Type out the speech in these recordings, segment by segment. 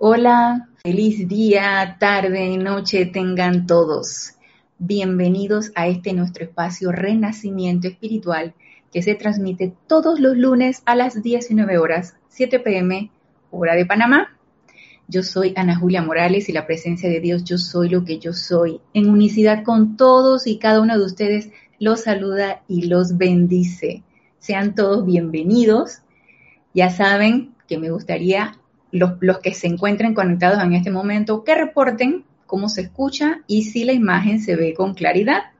Hola, feliz día, tarde, noche tengan todos. Bienvenidos a este nuestro espacio Renacimiento Espiritual que se transmite todos los lunes a las 19 horas, 7 pm, hora de Panamá. Yo soy Ana Julia Morales y la presencia de Dios, yo soy lo que yo soy. En unicidad con todos y cada uno de ustedes los saluda y los bendice. Sean todos bienvenidos. Ya saben que me gustaría los, que se encuentren conectados en este momento, que reporten cómo se escucha y si la imagen se ve con claridad.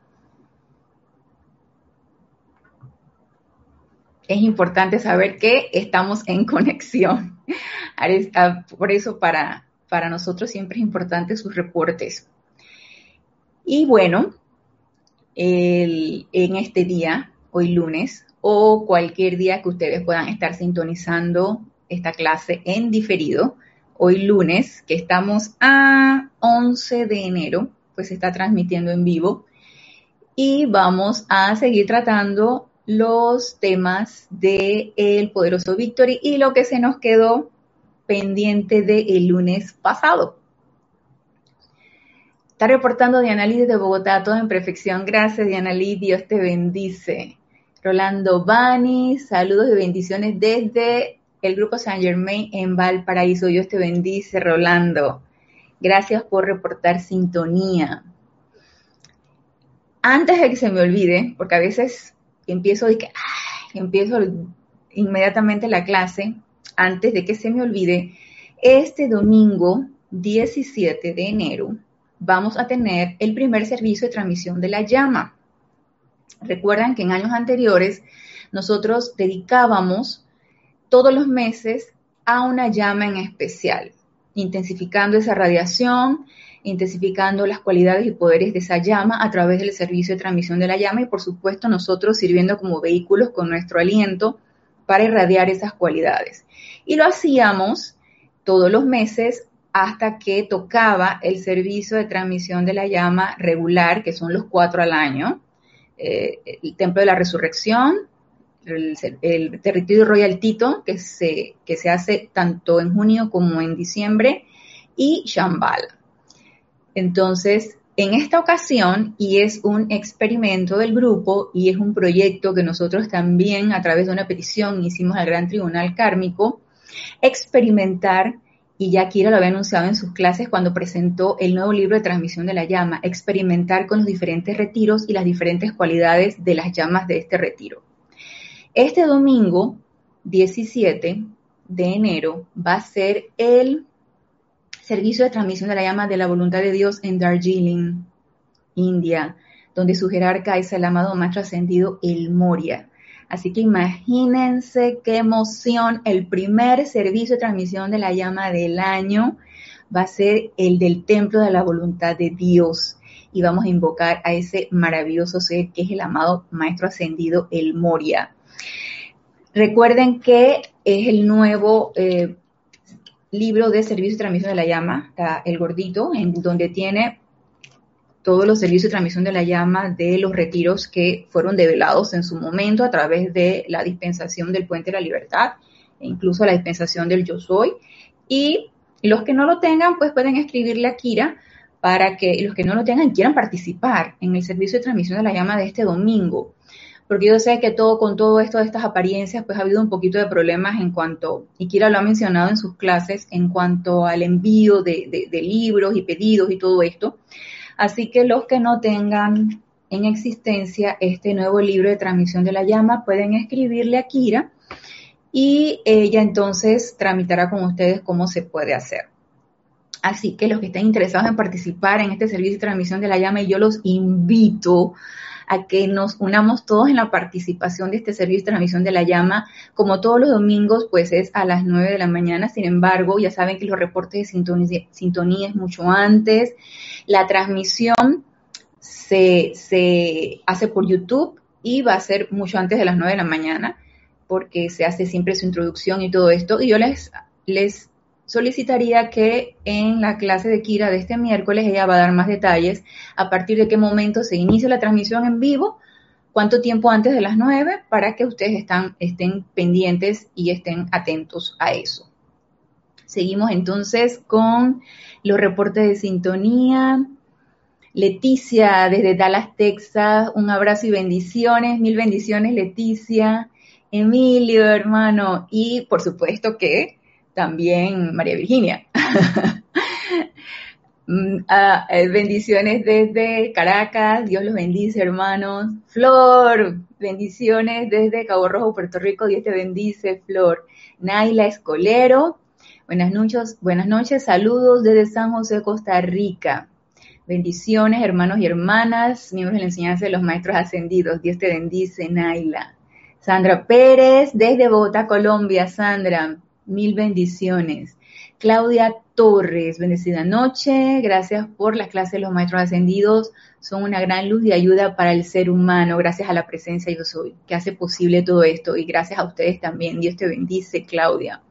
Es importante saber que estamos en conexión. Por eso para, para nosotros siempre es importante sus reportes. Y bueno, en este día, hoy lunes, o cualquier día que ustedes puedan estar sintonizando esta clase en diferido. Hoy lunes, que estamos a 11 de enero, pues se está transmitiendo en vivo. Y vamos a seguir tratando los temas el poderoso Victory y lo que se nos quedó pendiente del lunes pasado. Está reportando Diana Liz de Bogotá, todo en perfección. Gracias, Diana Liz, Dios te bendice. Rolando Bani, saludos y bendiciones desde el Grupo Saint Germain en Valparaíso. Dios te bendice, Rolando. Gracias por reportar sintonía. Antes de que se me olvide, porque a veces empiezo, que, empiezo inmediatamente la clase, antes de que se me olvide, este domingo 17 de enero vamos a tener el primer servicio de transmisión de la llama. Recuerdan que en años anteriores nosotros dedicábamos todos los meses a una llama en especial, intensificando esa radiación, intensificando las cualidades y poderes de esa llama a través del servicio de transmisión de la llama y por supuesto nosotros sirviendo como vehículos con nuestro aliento para irradiar esas cualidades. Y lo hacíamos todos los meses hasta que tocaba el servicio de transmisión de la llama regular, que son los cuatro al año, eh, el Templo de la Resurrección, el, territorio Royal Tito, que se, que se hace tanto en junio como en diciembre, y Shambhala. Entonces, en esta ocasión, y es un experimento del grupo y es un proyecto que nosotros también a través de una petición hicimos al Gran Tribunal Kármico, experimentar, y ya Kira lo había anunciado en sus clases cuando presentó el nuevo libro de transmisión de la llama, experimentar con los diferentes retiros y las diferentes cualidades de las llamas de este retiro. Este domingo 17 de enero va a ser el servicio de transmisión de la llama de la voluntad de Dios en Darjeeling, India, donde su jerarca es el amado maestro ascendido El Moria. Así que imagínense qué emoción. El primer servicio de transmisión de la llama del año va a ser el del templo de la voluntad de Dios. Y vamos a invocar a ese maravilloso ser que es el amado maestro ascendido El Moria. Recuerden que es el nuevo eh, libro de servicio de transmisión de la llama, el gordito, en donde tiene todos los servicios de transmisión de la llama de los retiros que fueron develados en su momento a través de la dispensación del Puente de la Libertad e incluso la dispensación del Yo Soy. Y los que no lo tengan, pues pueden escribirle a Kira para que los que no lo tengan quieran participar en el servicio de transmisión de la llama de este domingo porque yo sé que todo con todo esto de estas apariencias, pues ha habido un poquito de problemas en cuanto, y Kira lo ha mencionado en sus clases, en cuanto al envío de, libros y pedidos y todo esto. Así que los que no tengan en existencia este nuevo libro de transmisión de la llama, pueden escribirle a Kira y ella entonces tramitará con ustedes cómo se puede hacer. Así que los que estén interesados en participar en este servicio de transmisión de la llama, yo los invito a que nos unamos todos en la participación de este servicio de transmisión de la llama. Como todos los domingos, pues es a las 9 de la mañana. Sin embargo, ya saben que los reportes de sintonía, es mucho antes. La transmisión se, se hace por YouTube y va a ser mucho antes de las 9 de la mañana porque se hace siempre su introducción y todo esto. Y yo les, les solicitaría que en la clase de Kira de este miércoles ella va a dar más detalles a partir de qué momento se inicia la transmisión en vivo, cuánto tiempo antes de las 9 para que ustedes están, estén pendientes y estén atentos a eso. Seguimos entonces con los reportes de sintonía. Leticia desde Dallas, Texas, un abrazo y bendiciones, mil bendiciones Leticia. Emilio, hermano, y por supuesto que también María Virginia. Mm, ah, eh, bendiciones desde Caracas, Dios los bendice, hermanos. Flor, bendiciones desde Cabo Rojo, Puerto Rico, Dios te bendice, Flor. Naila Escolero, buenas noches, buenas noches, saludos desde San José, Costa Rica. Bendiciones, hermanos y hermanas, miembros de la enseñanza de los maestros ascendidos. Dios te bendice, Naila. Sandra Pérez, desde Bogotá, Colombia. Sandra, mil bendiciones. Claudia Torres, bendecida noche. Gracias por las clases de los maestros ascendidos. Son una gran luz y ayuda para el ser humano. Gracias a la presencia yo soy, que hace posible todo esto. Y gracias a ustedes también. Dios te bendice, Claudia.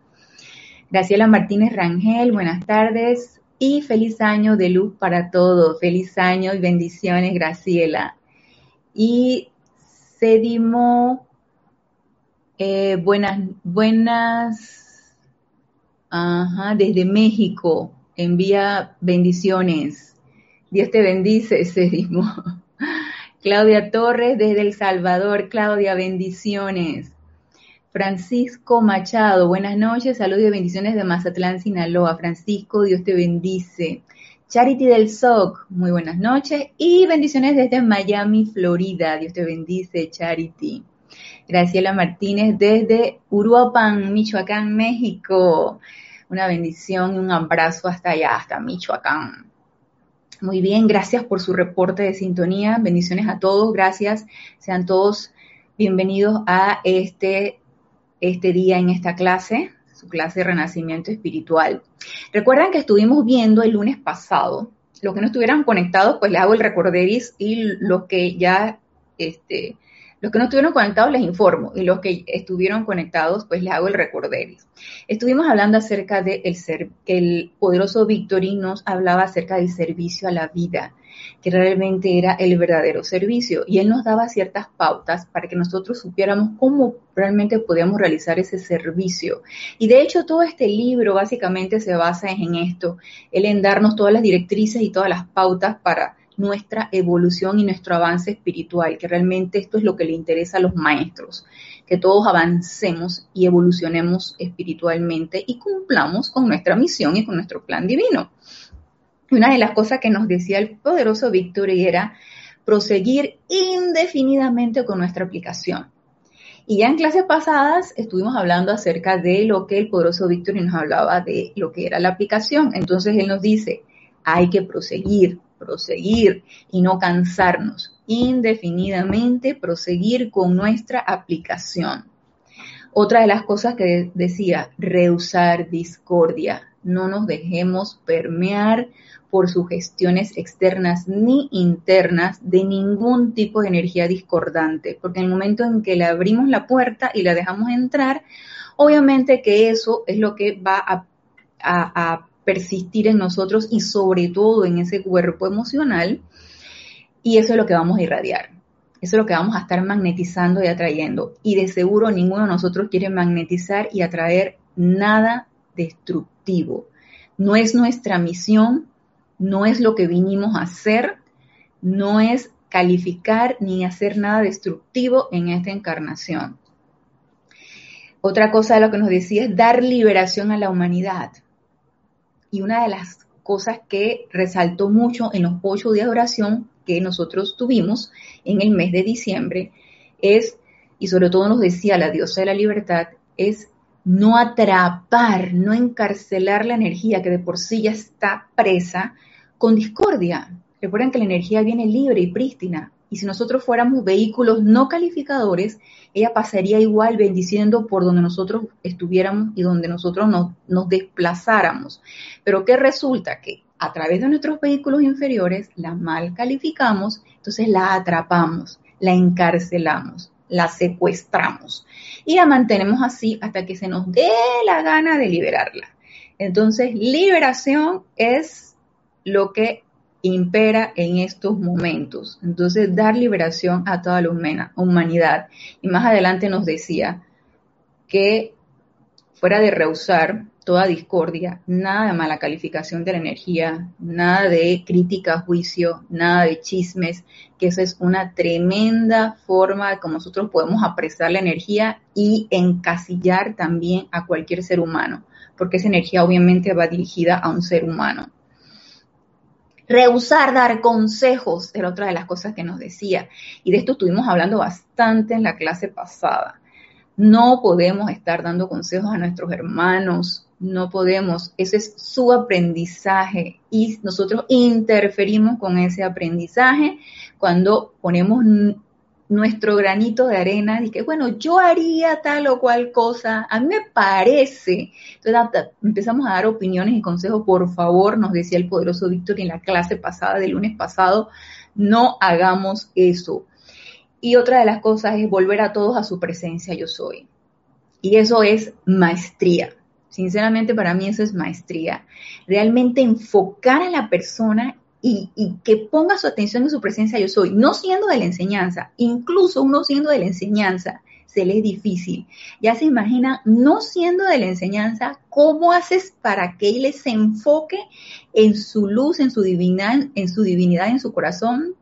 Graciela Martínez Rangel, buenas tardes y feliz año de luz para todos. Feliz año y bendiciones, Graciela. Y Sedimo, eh, buenas, buenas Ajá, desde México. Envía bendiciones. Dios te bendice, Sedimo. Claudia Torres desde El Salvador. Claudia, bendiciones. Francisco Machado, buenas noches, saludos y bendiciones de Mazatlán, Sinaloa. Francisco, Dios te bendice. Charity del SOC, muy buenas noches y bendiciones desde Miami, Florida. Dios te bendice, Charity. Graciela Martínez desde Uruapan, Michoacán, México. Una bendición y un abrazo hasta allá, hasta Michoacán. Muy bien, gracias por su reporte de sintonía. Bendiciones a todos, gracias. Sean todos bienvenidos a este, este día en esta clase, su clase de renacimiento espiritual. Recuerdan que estuvimos viendo el lunes pasado. Los que no estuvieran conectados, pues les hago el recorderis y los que ya este, los que no estuvieron conectados les informo y los que estuvieron conectados pues les hago el recorderis. Estuvimos hablando acerca de el ser, el poderoso Victory nos hablaba acerca del servicio a la vida, que realmente era el verdadero servicio y él nos daba ciertas pautas para que nosotros supiéramos cómo realmente podíamos realizar ese servicio. Y de hecho todo este libro básicamente se basa en esto, él en darnos todas las directrices y todas las pautas para nuestra evolución y nuestro avance espiritual, que realmente esto es lo que le interesa a los maestros, que todos avancemos y evolucionemos espiritualmente y cumplamos con nuestra misión y con nuestro plan divino. Una de las cosas que nos decía el poderoso Víctor era proseguir indefinidamente con nuestra aplicación. Y ya en clases pasadas estuvimos hablando acerca de lo que el poderoso Víctor nos hablaba de lo que era la aplicación. Entonces él nos dice, hay que proseguir, proseguir y no cansarnos, indefinidamente proseguir con nuestra aplicación. Otra de las cosas que decía, rehusar discordia, no nos dejemos permear por sugestiones externas ni internas de ningún tipo de energía discordante, porque en el momento en que le abrimos la puerta y la dejamos entrar, obviamente que eso es lo que va a, persistir en nosotros y sobre todo en ese cuerpo emocional. Y eso es lo que vamos a irradiar. Eso es lo que vamos a estar magnetizando y atrayendo. Y de seguro ninguno de nosotros quiere magnetizar y atraer nada destructivo. No es nuestra misión, no es lo que vinimos a hacer, no es calificar ni hacer nada destructivo en esta encarnación. Otra cosa de lo que nos decía es dar liberación a la humanidad. Y una de las cosas que resaltó mucho en los ocho días de oración que nosotros tuvimos en el mes de diciembre es, y sobre todo nos decía la diosa de la libertad, es no atrapar, no encarcelar la energía que de por sí ya está presa con discordia. Recuerden que la energía viene libre y prístina. Y si nosotros fuéramos vehículos no calificadores, ella pasaría igual bendiciendo por donde nosotros estuviéramos y donde nosotros nos, desplazáramos. Pero ¿qué resulta? Que a través de nuestros vehículos inferiores la mal calificamos, entonces la atrapamos, la encarcelamos, la secuestramos y la mantenemos así hasta que se nos dé la gana de liberarla. Entonces, liberación es lo que impera en estos momentos. Entonces, dar liberación a toda la humanidad. Y más adelante nos decía que fuera de rehusar, toda discordia, nada de mala calificación de la energía, nada de crítica, juicio, nada de chismes, que eso es una tremenda forma de cómo nosotros podemos apresar la energía y encasillar también a cualquier ser humano, porque esa energía obviamente va dirigida a un ser humano. Rehusar dar consejos era otra de las cosas que nos decía, y de esto estuvimos hablando bastante en la clase pasada. No podemos estar dando consejos a nuestros hermanos, no podemos, ese es su aprendizaje. Y nosotros interferimos con ese aprendizaje cuando ponemos nuestro granito de arena y que, bueno, yo haría tal o cual cosa, a mí me parece. Entonces empezamos a dar opiniones y consejos, por favor, nos decía el poderoso Víctor en la clase pasada, del lunes pasado, no hagamos eso. Y otra de las cosas es volver a todos a su presencia, yo soy. Y eso es maestría. Sinceramente para mí eso es maestría. Realmente enfocar a la persona y, que ponga su atención en su presencia yo soy, no siendo de la enseñanza, incluso uno siendo de la enseñanza, se le es difícil. Ya se imagina, no siendo de la enseñanza, ¿cómo haces para que él se enfoque en su luz, en su divinidad, en su divinidad, en su corazón?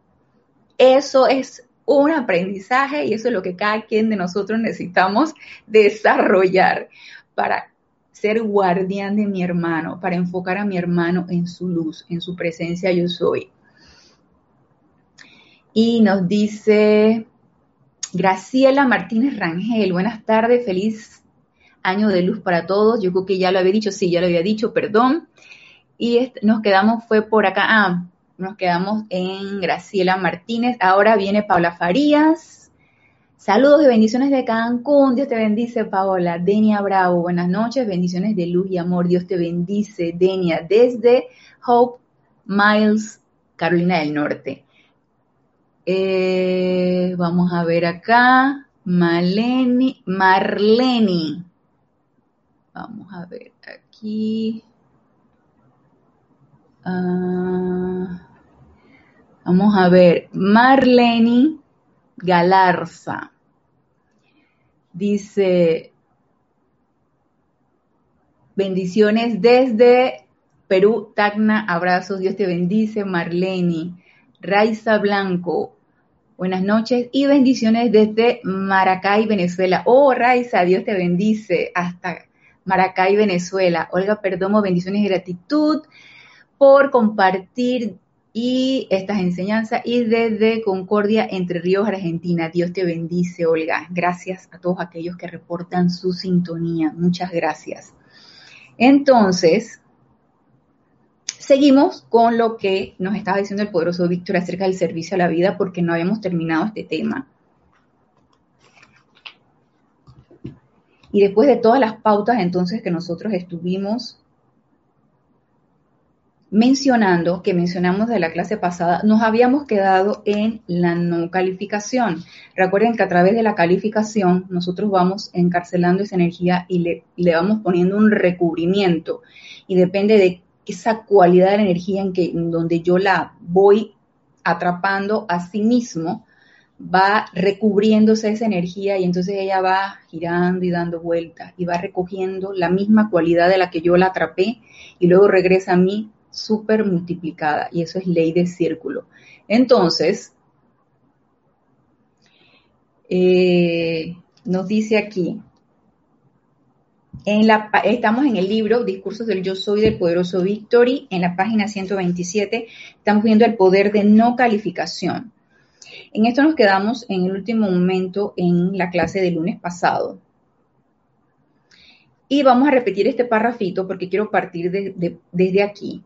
Eso es un aprendizaje y eso es lo que cada quien de nosotros necesitamos desarrollar para ser guardián de mi hermano, para enfocar a mi hermano en su luz, en su presencia yo soy. Y nos dice Graciela Martínez Rangel, buenas tardes, feliz año de luz para todos. Yo creo que ya lo había dicho, sí, ya lo había dicho, perdón. Y nos quedamos, fue por acá, ah, nos quedamos en Graciela Martínez. Ahora viene Paula Farías. Saludos y bendiciones de Cancún. Dios te bendice, Paola. Denia Bravo, buenas noches. Bendiciones de luz y amor. Dios te bendice, Denia, desde Hope Miles, Carolina del Norte. Eh, vamos a ver acá. Maleni, Marleni. Vamos a ver aquí. Ah, vamos a ver. Marleni Galarza. Dice, bendiciones desde Perú, Tacna, abrazos, Dios te bendice, Marleni, Raiza Blanco, buenas noches y bendiciones desde Maracay, Venezuela. Oh, Raiza, Dios te bendice, hasta Maracay, Venezuela. Olga Perdomo, bendiciones y gratitud por compartir y estas enseñanzas y desde Concordia, Entre Ríos, Argentina. Dios te bendice, Olga. Gracias a todos aquellos que reportan su sintonía. Muchas gracias. Entonces, seguimos con lo que nos estaba diciendo el poderoso Víctor acerca del servicio a la vida porque no habíamos terminado este tema. Y después de todas las pautas entonces que nosotros estuvimos mencionando, que mencionamos de la clase pasada, nos habíamos quedado en la no calificación. Recuerden que a través de la calificación nosotros vamos encarcelando esa energía y le, vamos poniendo un recubrimiento. Y depende de esa cualidad de la energía en, que, en donde yo la voy atrapando a sí mismo, va recubriéndose esa energía y entonces ella va girando y dando vueltas y va recogiendo la misma cualidad de la que yo la atrapé y luego regresa a mí súper multiplicada y eso es ley de círculo. Entonces, eh, nos dice aquí, estamos en el libro Discursos del Yo Soy del Poderoso Victory, en la página 127, estamos viendo el poder de no calificación. En esto nos quedamos en el último momento en la clase del lunes pasado. Y vamos a repetir este párrafito porque quiero partir desde aquí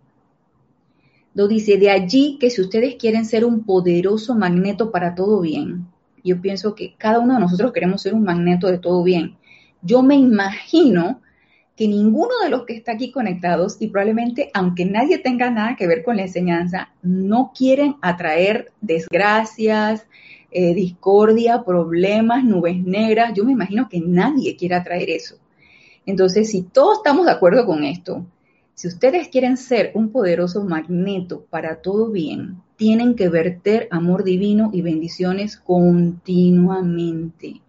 dice, de allí que si ustedes quieren ser un poderoso magneto para todo bien, yo pienso que cada uno de nosotros queremos ser un magneto de todo bien. Yo me imagino que ninguno de los que está aquí conectados, y probablemente aunque nadie tenga nada que ver con la enseñanza, no quieren atraer desgracias, eh, discordia, problemas, nubes negras. Yo me imagino que nadie quiere atraer eso. Entonces, si todos estamos de acuerdo con esto, si ustedes quieren ser un poderoso magneto para todo bien, tienen que verter amor divino y bendiciones continuamente.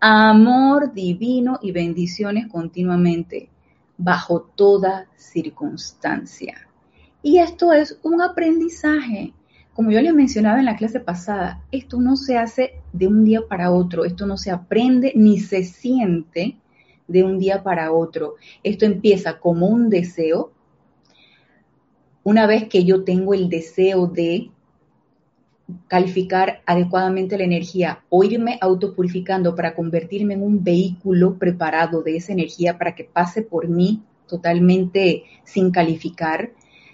Amor divino y bendiciones continuamente. bajo toda circunstancia. Y esto es un aprendizaje. Como yo les mencionaba en la clase pasada, esto no se hace de un día para otro, esto no se aprende ni se siente de un día para otro. Esto empieza como un deseo. Una vez que yo tengo el deseo de calificar adecuadamente la energía o irme autopurificando para convertirme en un vehículo preparado de esa energía para que pase por mí totalmente sin calificar.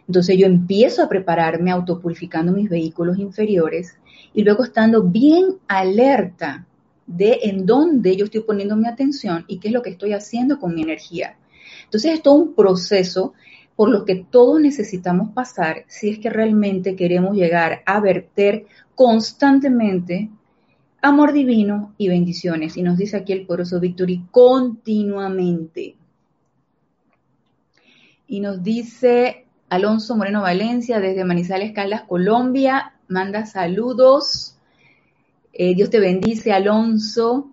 Entonces yo empiezo a prepararme autopurificando mis vehículos inferiores y luego estando bien alerta de en dónde yo estoy poniendo mi atención y qué es lo que estoy haciendo con mi energía. Entonces es todo un proceso por lo que todos necesitamos pasar si es que realmente queremos llegar a verter constantemente amor divino y bendiciones. Y nos dice aquí el poroso Victory continuamente. Y nos dice Alonso Moreno Valencia desde Manizales Caldas, Colombia. Manda saludos. Eh, Dios te bendice, Alonso.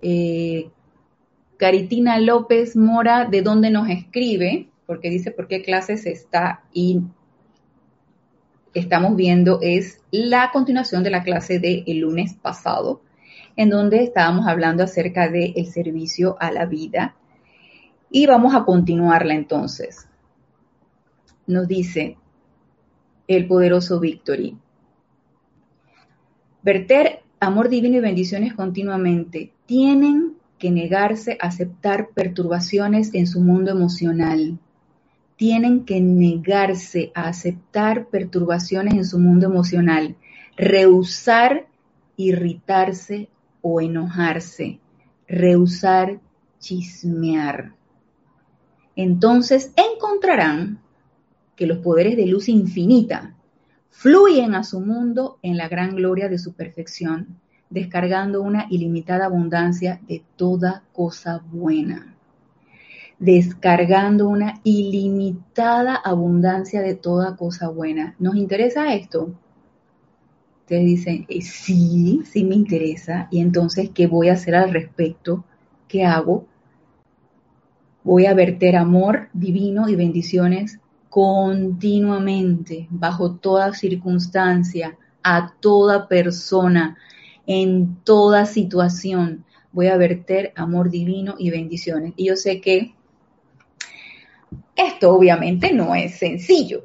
Eh, Caritina López Mora, ¿de dónde nos escribe? Porque dice por qué clases está y estamos viendo es la continuación de la clase del lunes pasado, en donde estábamos hablando acerca del el servicio a la vida. Y vamos a continuarla entonces. Nos dice el poderoso Victory. Verter amor divino y bendiciones continuamente tienen que negarse a aceptar perturbaciones en su mundo emocional. Tienen que negarse a aceptar perturbaciones en su mundo emocional, rehusar irritarse o enojarse, rehusar chismear. Entonces encontrarán que los poderes de luz infinita fluyen a su mundo en la gran gloria de su perfección descargando una ilimitada abundancia de toda cosa buena. Descargando una ilimitada abundancia de toda cosa buena. ¿Nos interesa esto? Ustedes dicen, eh, sí, sí me interesa. Y entonces, ¿qué voy a hacer al respecto? ¿Qué hago? Voy a verter amor divino y bendiciones continuamente, bajo toda circunstancia, a toda persona, en toda situación. Voy a verter amor divino y bendiciones. Y yo sé que esto obviamente no es sencillo,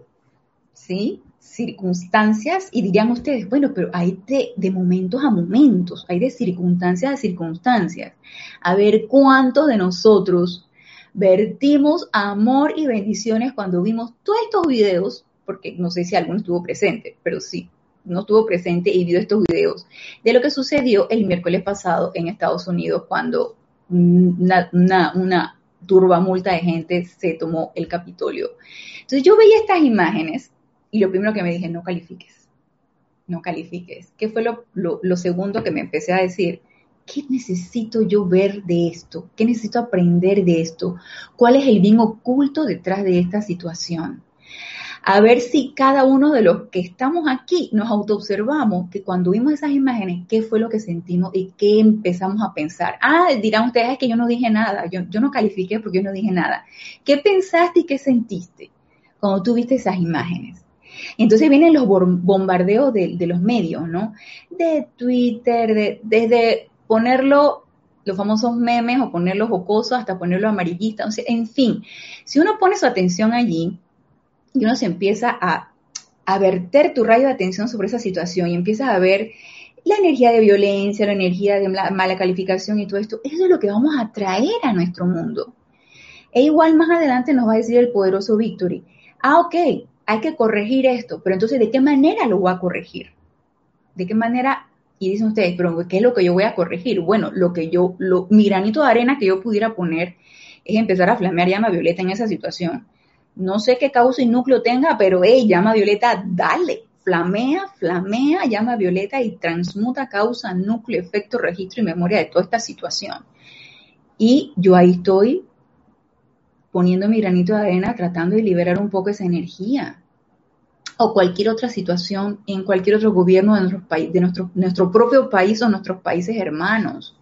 ¿sí? Circunstancias, y dirían ustedes, bueno, pero hay de, de momentos a momentos, hay de circunstancias a circunstancias. A ver cuántos de nosotros vertimos amor y bendiciones cuando vimos todos estos videos, porque no sé si alguno estuvo presente, pero sí, no estuvo presente y vio estos videos de lo que sucedió el miércoles pasado en Estados Unidos cuando una, una, turba multa de gente se tomó el Capitolio. Entonces yo veía estas imágenes y lo primero que me dije, no califiques, no califiques. ¿Qué fue lo, lo segundo que me empecé a decir? ¿Qué necesito yo ver de esto? ¿Qué necesito aprender de esto? ¿Cuál es el bien oculto detrás de esta situación? A ver si cada uno de los que estamos aquí nos autoobservamos que cuando vimos esas imágenes, qué fue lo que sentimos y qué empezamos a pensar. Ah, dirán ustedes que yo no dije nada, yo, yo no califiqué porque yo no dije nada. ¿Qué pensaste y qué sentiste cuando tú viste esas imágenes? Entonces vienen los bombardeos de, los medios, ¿no? De Twitter, de, desde ponerlo los famosos memes o ponerlos jocosos hasta ponerlo amarillista, en fin, si uno pone su atención allí, y uno se empieza a, verter tu rayo de atención sobre esa situación y empiezas a ver la energía de violencia, la energía de mala calificación y todo esto, eso es lo que vamos a traer a nuestro mundo. E igual más adelante nos va a decir el poderoso Victory, ah, ok, hay que corregir esto, pero entonces, ¿de qué manera lo voy a corregir? ¿De qué manera? Y dicen ustedes, pero ¿qué es lo que yo voy a corregir? Bueno, lo que yo, lo, mi granito de arena que yo pudiera poner es empezar a flamear llama violeta en esa situación no sé qué causa y núcleo tenga, pero hey, llama violeta, dale, flamea, flamea, llama violeta y transmuta causa, núcleo, efecto, registro y memoria de toda esta situación. Y yo ahí estoy poniendo mi granito de arena, tratando de liberar un poco esa energía. O cualquier otra situación en cualquier otro gobierno de nuestro país, de nuestro, nuestro propio país o nuestros países hermanos.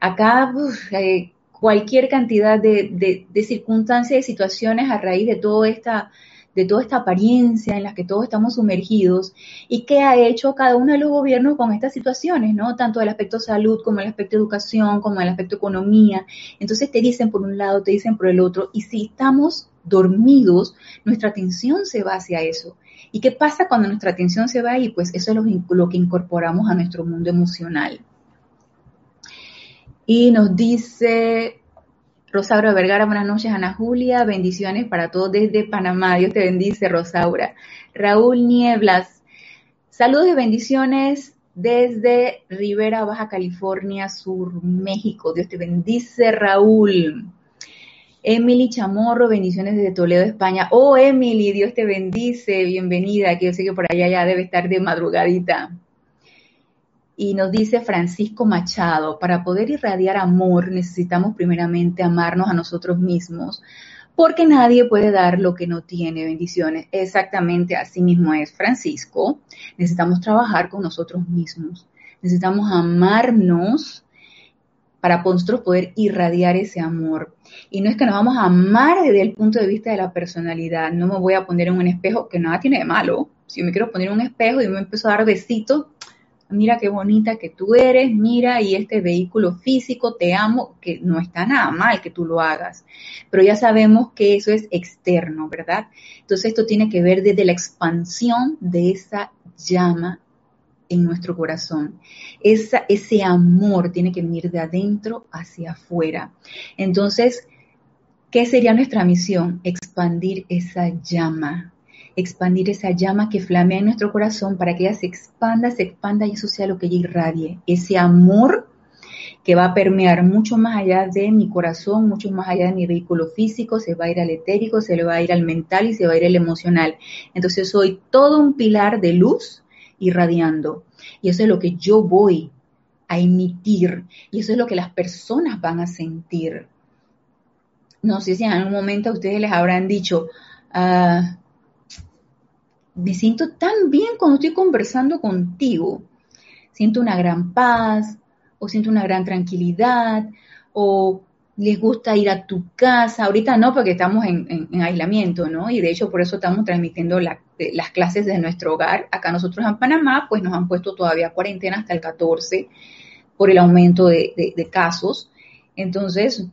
Acá, eh, cualquier cantidad de, de, circunstancias, de situaciones a raíz de toda esta de toda esta apariencia en la que todos estamos sumergidos y qué ha hecho cada uno de los gobiernos con estas situaciones, ¿no? Tanto el aspecto salud como el aspecto educación, como el aspecto economía. Entonces te dicen por un lado, te dicen por el otro, y si estamos dormidos, nuestra atención se va hacia eso. ¿Y qué pasa cuando nuestra atención se va ahí? Pues eso es lo, lo que incorporamos a nuestro mundo emocional. Y nos dice Rosaura Vergara, buenas noches, Ana Julia, bendiciones para todos desde Panamá. Dios te bendice, Rosaura. Raúl Nieblas, saludos y bendiciones desde Rivera, Baja California Sur, México. Dios te bendice, Raúl. Emily Chamorro, bendiciones desde Toledo, España. Oh, Emily, Dios te bendice, bienvenida, que yo sé que por allá ya debe estar de madrugadita. Y nos dice Francisco Machado, para poder irradiar amor necesitamos primeramente amarnos a nosotros mismos, porque nadie puede dar lo que no tiene. Bendiciones. Exactamente así mismo es Francisco. Necesitamos trabajar con nosotros mismos. Necesitamos amarnos para nosotros poder irradiar ese amor. Y no es que nos vamos a amar desde el punto de vista de la personalidad. No me voy a poner en un espejo, que nada tiene de malo. Si me quiero poner en un espejo y me empiezo a dar besitos, mira qué bonita que tú eres, mira, y este vehículo físico, te amo, que no está nada mal que tú lo hagas, pero ya sabemos que eso es externo, ¿verdad? Entonces esto tiene que ver desde la expansión de esa llama en nuestro corazón. Esa, ese amor tiene que venir de adentro hacia afuera. Entonces, ¿qué sería nuestra misión? Expandir esa llama, expandir esa llama que flamea en nuestro corazón para que ella se expanda, se expanda y eso sea lo que ella irradie. Ese amor que va a permear mucho más allá de mi corazón, mucho más allá de mi vehículo físico, se va a ir al etérico, se le va a ir al mental y se va a ir al emocional. Entonces soy todo un pilar de luz irradiando. Y eso es lo que yo voy a emitir. Y eso es lo que las personas van a sentir. No sé si en algún momento a ustedes les habrán dicho, ah, me siento tan bien cuando estoy conversando contigo. Siento una gran paz, o siento una gran tranquilidad, o les gusta ir a tu casa. Ahorita no, porque estamos en, aislamiento, ¿no? Y de hecho por eso estamos transmitiendo las clases de nuestro hogar. Acá nosotros en Panamá, pues nos han puesto todavía cuarentena hasta el 14 por el aumento de, de casos. Entonces,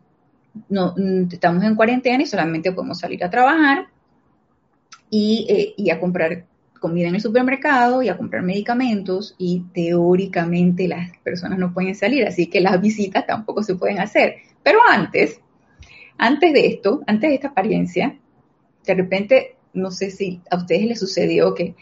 no, mm, estamos en cuarentena y solamente podemos salir a trabajar eh, y, a comprar comida en el supermercado y a comprar medicamentos y teóricamente las personas no pueden salir, así que las visitas tampoco se pueden hacer. Pero antes, antes de esto, antes de esta apariencia, de repente, no sé si a ustedes les sucedió que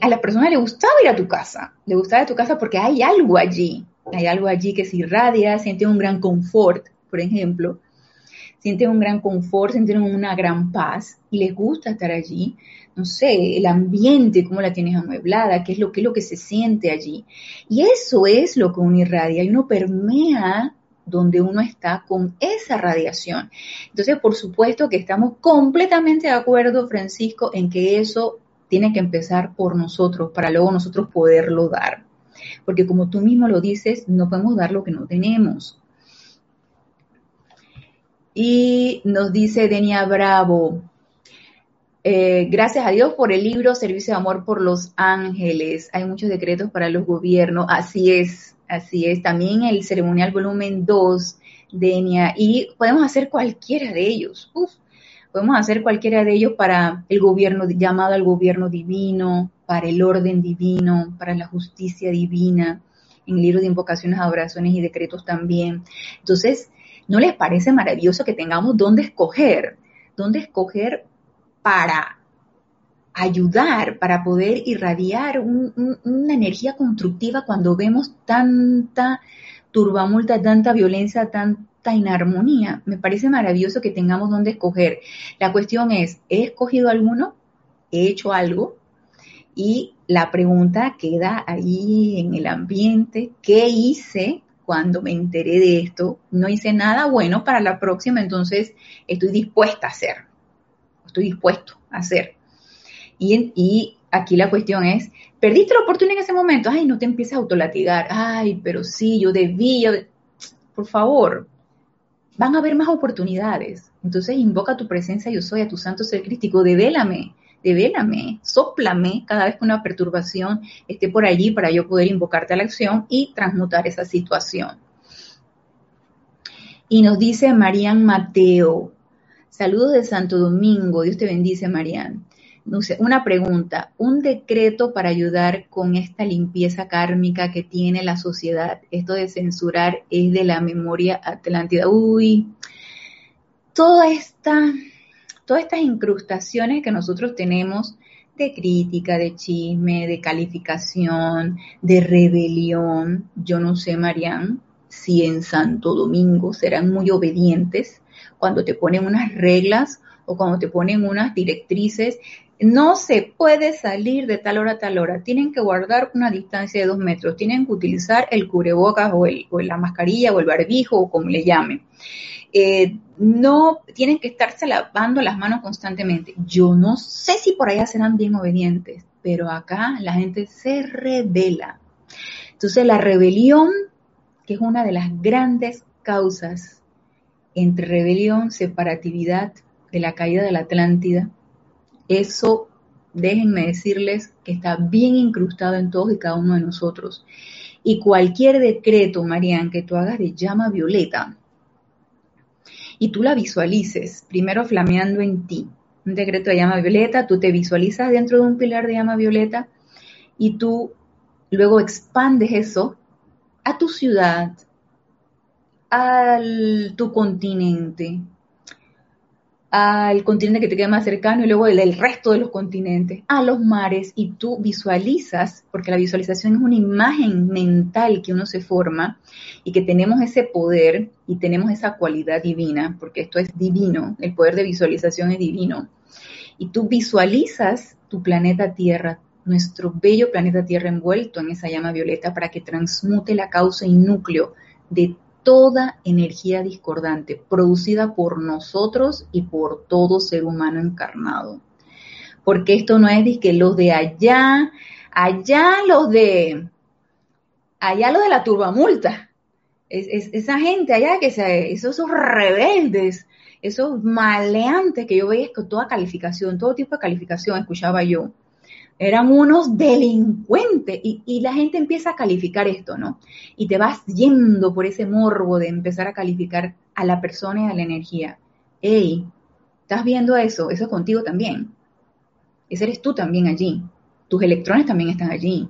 a la persona le gustaba ir a tu casa, le gustaba ir a tu casa porque hay algo allí, hay algo allí que se irradia, siente un gran confort, por ejemplo, sienten un gran confort, sienten una gran paz y les gusta estar allí. No sé, el ambiente, cómo la tienes amueblada, qué es lo, qué es lo que se siente allí. Y eso es lo que uno irradia y uno permea donde uno está con esa radiación. Entonces, por supuesto que estamos completamente de acuerdo, Francisco, en que eso tiene que empezar por nosotros para luego nosotros poderlo dar. Porque como tú mismo lo dices, no podemos dar lo que no tenemos. Y nos dice Denia Bravo, eh, gracias a Dios por el libro Servicio de Amor por los Ángeles. Hay muchos decretos para los gobiernos. Así es, así es. También el ceremonial volumen 2, Denia. Y podemos hacer cualquiera de ellos. podemos hacer cualquiera de ellos para el gobierno, llamado al gobierno divino, para el orden divino, para la justicia divina. En el libro de invocaciones, adoraciones y decretos también. Entonces, ¿No les parece maravilloso que tengamos dónde escoger? ¿Dónde escoger para ayudar, para poder irradiar una energía constructiva cuando vemos tanta turbamulta, tanta violencia, tanta inarmonía? Me parece maravilloso que tengamos dónde escoger. La cuestión es, ¿he escogido alguno? ¿He hecho algo? Y la pregunta queda ahí en el ambiente, ¿qué hice cuando me enteré de esto, no hice nada bueno para la próxima, entonces estoy dispuesta a hacer, estoy dispuesto a hacer. Y, aquí la cuestión es, perdiste la oportunidad en ese momento, ay, no te empieces a autolatigar, ay, pero sí, yo debía, por favor, van a haber más oportunidades. Entonces invoca tu presencia, yo soy, a tu santo ser crístico, devélame, devélame, soplame cada vez que una perturbación esté por allí para yo poder invocarte a la acción y transmutar esa situación. Y nos dice Marian Mateo, saludos de Santo Domingo, Dios te bendice Marian. Una pregunta, un decreto para ayudar con esta limpieza kármica que tiene la sociedad, esto de censurar es de la memoria atlántida. Uy, toda esta todas estas incrustaciones que nosotros tenemos de crítica, de chisme, de calificación, de rebelión. Yo no sé, Marian, si en Santo Domingo serán muy obedientes cuando te ponen unas reglas o cuando te ponen unas directrices. No se puede salir de tal hora a tal hora. Tienen que guardar una distancia de dos metros. Tienen que utilizar el cubrebocas o, el, o la mascarilla o el barbijo o como le llamen. Eh, no tienen que estarse lavando las manos constantemente. Yo no sé si por allá serán bien obedientes, pero acá la gente se revela. Entonces la rebelión, que es una de las grandes causas entre rebelión, separatividad de la caída de la Atlántida, eso déjenme decirles que está bien incrustado en todos y cada uno de nosotros. Y cualquier decreto, Marian, que tú hagas de llama violeta, y tú la visualices, primero flameando en ti. Un decreto de llama violeta, tú te visualizas dentro de un pilar de llama violeta y tú luego expandes eso a tu ciudad, a tu continente, al continente que te queda más cercano y luego el, resto de los continentes, a los mares y tú visualizas, porque la visualización es una imagen mental que uno se forma y que tenemos ese poder y tenemos esa cualidad divina, porque esto es divino, el poder de visualización es divino. Y tú visualizas tu planeta Tierra, nuestro bello planeta Tierra envuelto en esa llama violeta para que transmute la causa y núcleo de toda energía discordante producida por nosotros y por todo ser humano encarnado. Porque esto no es de que los de allá, allá los de, allá los de la turbamulta, es, esa gente allá que se, esos, esos rebeldes, esos maleantes que yo veía con toda calificación, todo tipo de calificación escuchaba yo eran unos delincuentes y, la gente empieza a calificar esto, ¿no? Y te vas yendo por ese morbo de empezar a calificar a la persona y a la energía. ¡Ey! ¿Estás viendo eso? Eso es contigo también. Ese eres tú también allí. Tus electrones también están allí.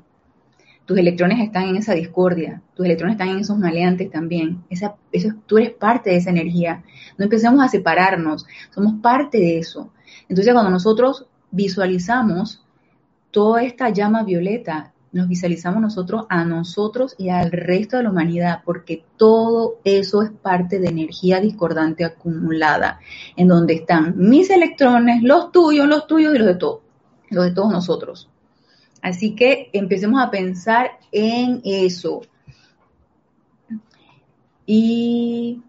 Tus electrones están en esa discordia. Tus electrones están en esos maleantes también. Esa, eso, tú eres parte de esa energía. No empecemos a separarnos. Somos parte de eso. Entonces, cuando nosotros visualizamos toda esta llama violeta nos visualizamos nosotros a nosotros y al resto de la humanidad, porque todo eso es parte de energía discordante acumulada, en donde están mis electrones, los tuyos, los tuyos y los de todos, los de todos nosotros. Así que empecemos a pensar en eso. Y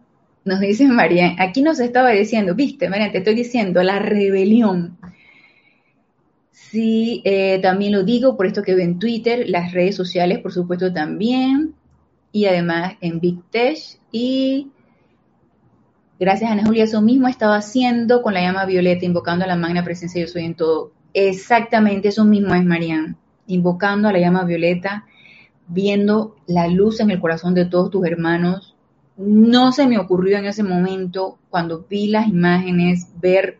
nos dice María, aquí nos estaba diciendo, viste, María, te estoy diciendo, la rebelión Sí, eh, también lo digo por esto que veo en Twitter, las redes sociales, por supuesto, también, y además en Big Tech. Y gracias Ana Julia, eso mismo estaba haciendo con la llama violeta, invocando a la magna presencia yo soy en todo. Exactamente, eso mismo es Marian, invocando a la llama violeta, viendo la luz en el corazón de todos tus hermanos. No se me ocurrió en ese momento, cuando vi las imágenes, ver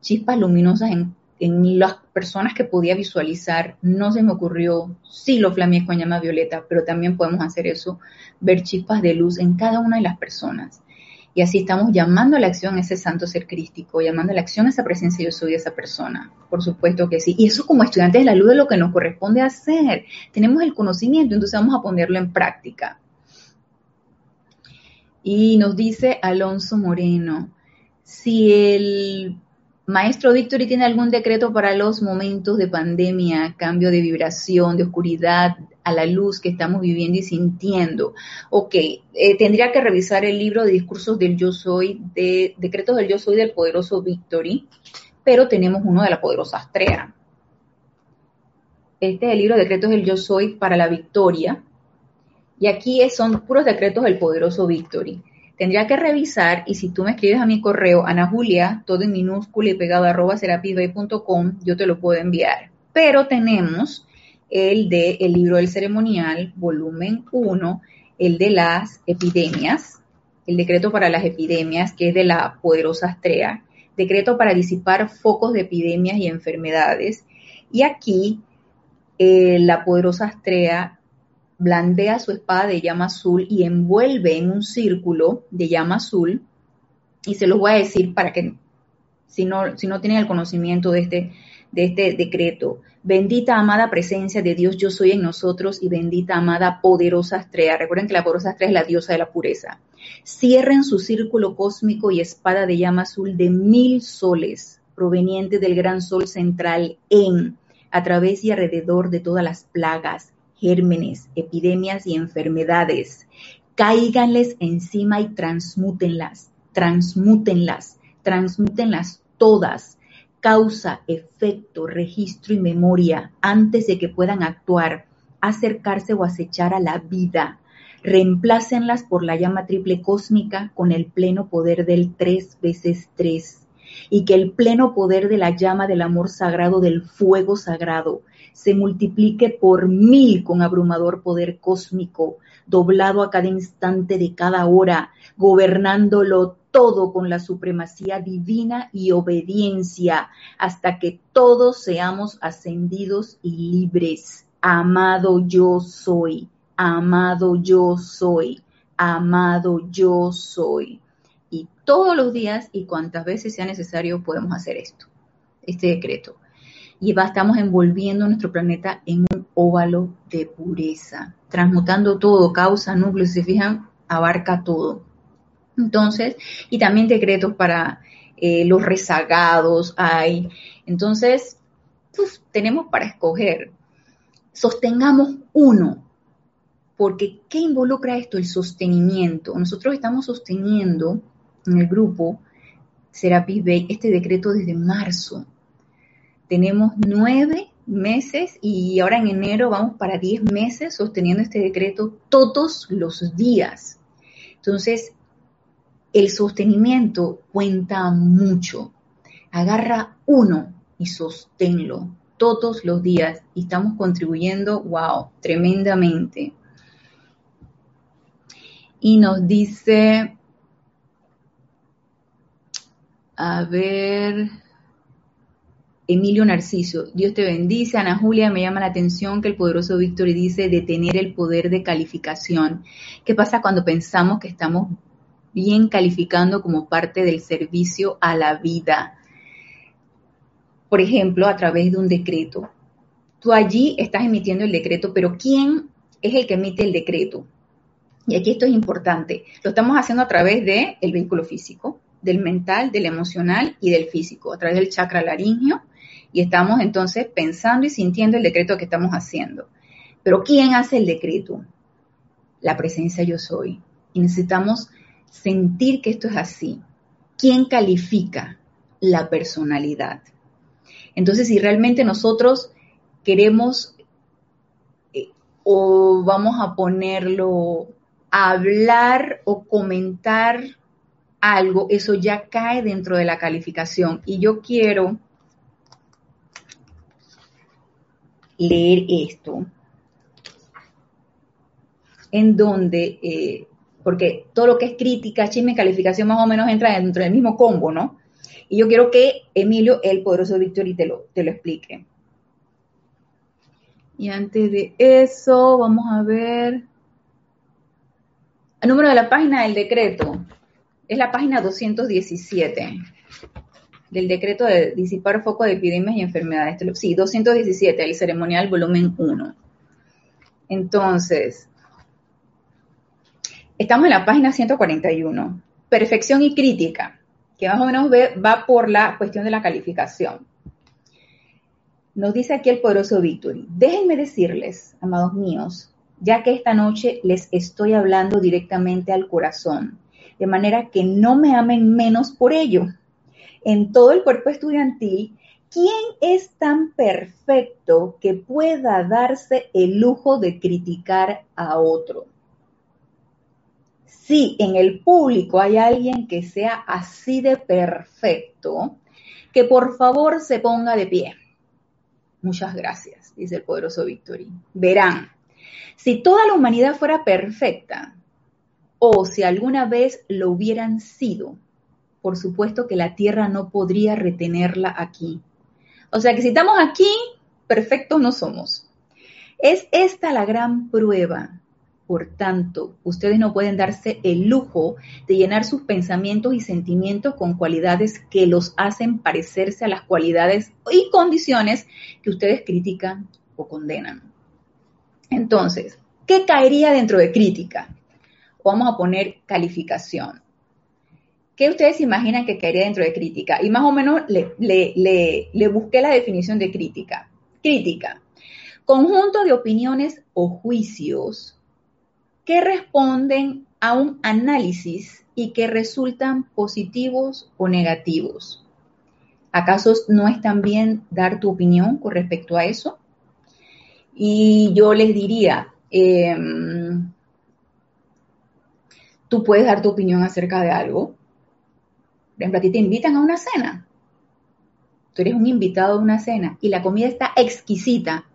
chispas luminosas en las personas que podía visualizar, no se me ocurrió, sí lo flameé con llama violeta, pero también podemos hacer eso, ver chispas de luz en cada una de las personas. Y así estamos llamando a la acción a ese santo ser crístico, llamando a la acción a esa presencia yo soy de esa persona. Por supuesto que sí. Y eso como estudiantes de la luz es lo que nos corresponde hacer. Tenemos el conocimiento, entonces vamos a ponerlo en práctica. Y nos dice Alonso Moreno, si el Maestro Victory tiene algún decreto para los momentos de pandemia, cambio de vibración, de oscuridad a la luz que estamos viviendo y sintiendo. Ok, eh, tendría que revisar el libro de discursos del yo soy, de decretos del yo soy del poderoso Victory, pero tenemos uno de la poderosa Astrea. Este es el libro de decretos del yo soy para la victoria. Y aquí son puros decretos del poderoso Victory. Tendría que revisar y si tú me escribes a mi correo, Ana Julia, todo en minúscula y pegado arroba serapisbay.com, yo te lo puedo enviar. Pero tenemos el de el libro del ceremonial, volumen 1, el de las epidemias, el decreto para las epidemias, que es de la poderosa Astrea, decreto para disipar focos de epidemias y enfermedades. Y aquí eh, la poderosa Astrea blandea su espada de llama azul y envuelve en un círculo de llama azul. Y se los voy a decir para que, si no, si no tienen el conocimiento de este, de este decreto, bendita amada presencia de Dios, yo soy en nosotros y bendita amada poderosa Astrea. Recuerden que la poderosa Astrea es la diosa de la pureza. Cierren su círculo cósmico y espada de llama azul de mil soles provenientes del gran sol central en, a través y alrededor de todas las plagas, gérmenes, epidemias y enfermedades. Cáiganles encima y transmútenlas, transmútenlas, transmútenlas todas. Causa, efecto, registro y memoria antes de que puedan actuar, acercarse o acechar a la vida. Reemplácenlas por la llama triple cósmica con el pleno poder del tres veces tres y que el pleno poder de la llama del amor sagrado, del fuego sagrado, se multiplique por mil con abrumador poder cósmico, doblado a cada instante de cada hora, gobernándolo todo con la supremacía divina y obediencia, hasta que todos seamos ascendidos y libres. Amado yo soy, amado yo soy, amado yo soy y todos los días y cuantas veces sea necesario podemos hacer esto, este decreto. Y estamos envolviendo nuestro planeta en un óvalo de pureza, transmutando todo, causa, núcleo, si se fijan, abarca todo. Entonces, y también decretos para eh, los rezagados hay. Entonces, tenemos para escoger. Sostengamos uno, porque ¿qué involucra esto? El sostenimiento. Nosotros estamos sosteniendo en el grupo Serapis Bay este decreto desde marzo. Tenemos nueve meses y ahora en enero vamos para diez meses sosteniendo este decreto todos los días. Entonces, el sostenimiento cuenta mucho. Agarra uno y sosténlo todos los días y estamos contribuyendo, wow, tremendamente. Y nos dice A ver. Emilio Narciso, Dios te bendice. Ana Julia, me llama la atención que el poderoso Víctor dice de tener el poder de calificación. ¿Qué pasa cuando pensamos que estamos bien calificando como parte del servicio a la vida? Por ejemplo, a través de un decreto. Tú allí estás emitiendo el decreto, pero ¿quién es el que emite el decreto? Y aquí esto es importante. Lo estamos haciendo a través del el vehículo físico, del mental, del emocional y del físico, a través del chakra laringio, y estamos entonces pensando y sintiendo el decreto que estamos haciendo. Pero ¿quién hace el decreto? La presencia yo soy. Y necesitamos sentir que esto es así. ¿Quién califica? La personalidad. Entonces, si realmente nosotros queremos eh, o vamos a ponerlo, a hablar o comentar algo, eso ya cae dentro de la calificación. Y yo quiero leer esto, en donde, eh, porque todo lo que es crítica, chisme, calificación más o menos entra dentro del mismo combo, ¿no? Y yo quiero que Emilio, el poderoso Víctor, te lo, te lo explique. Y antes de eso, vamos a ver el número de la página del decreto es la página 217 del decreto de disipar foco de epidemias y enfermedades. Sí, 217, el ceremonial volumen 1. Entonces, estamos en la página 141, perfección y crítica, que más o menos va por la cuestión de la calificación. Nos dice aquí el poderoso Victory, déjenme decirles, amados míos, ya que esta noche les estoy hablando directamente al corazón de manera que no me amen menos por ello. En todo el cuerpo estudiantil, ¿quién es tan perfecto que pueda darse el lujo de criticar a otro? si en el público hay alguien que sea así de perfecto, que por favor se ponga de pie. Muchas gracias, dice el poderoso Victory. Verán, si toda la humanidad fuera perfecta, o si alguna vez lo hubieran sido, por supuesto que la Tierra no podría retenerla aquí. O sea que si estamos aquí, perfectos no somos. Es esta la gran prueba. Por tanto, ustedes no pueden darse el lujo de llenar sus pensamientos y sentimientos con cualidades que los hacen parecerse a las cualidades y condiciones que ustedes critican o condenan. Entonces, ¿qué caería dentro de crítica? Vamos a poner calificación. ¿Qué ustedes imaginan que caería dentro de crítica? Y más o menos le, busqué la definición de crítica. Crítica. Conjunto de opiniones o juicios que responden a un análisis y que resultan positivos o negativos. ¿Acaso no es también dar tu opinión con respecto a eso? Y yo les diría, em, tú puedes dar tu opinión acerca de algo. Por ejemplo, aquí te invitan a una cena. Tú eres un invitado a una cena y la comida está exquisita.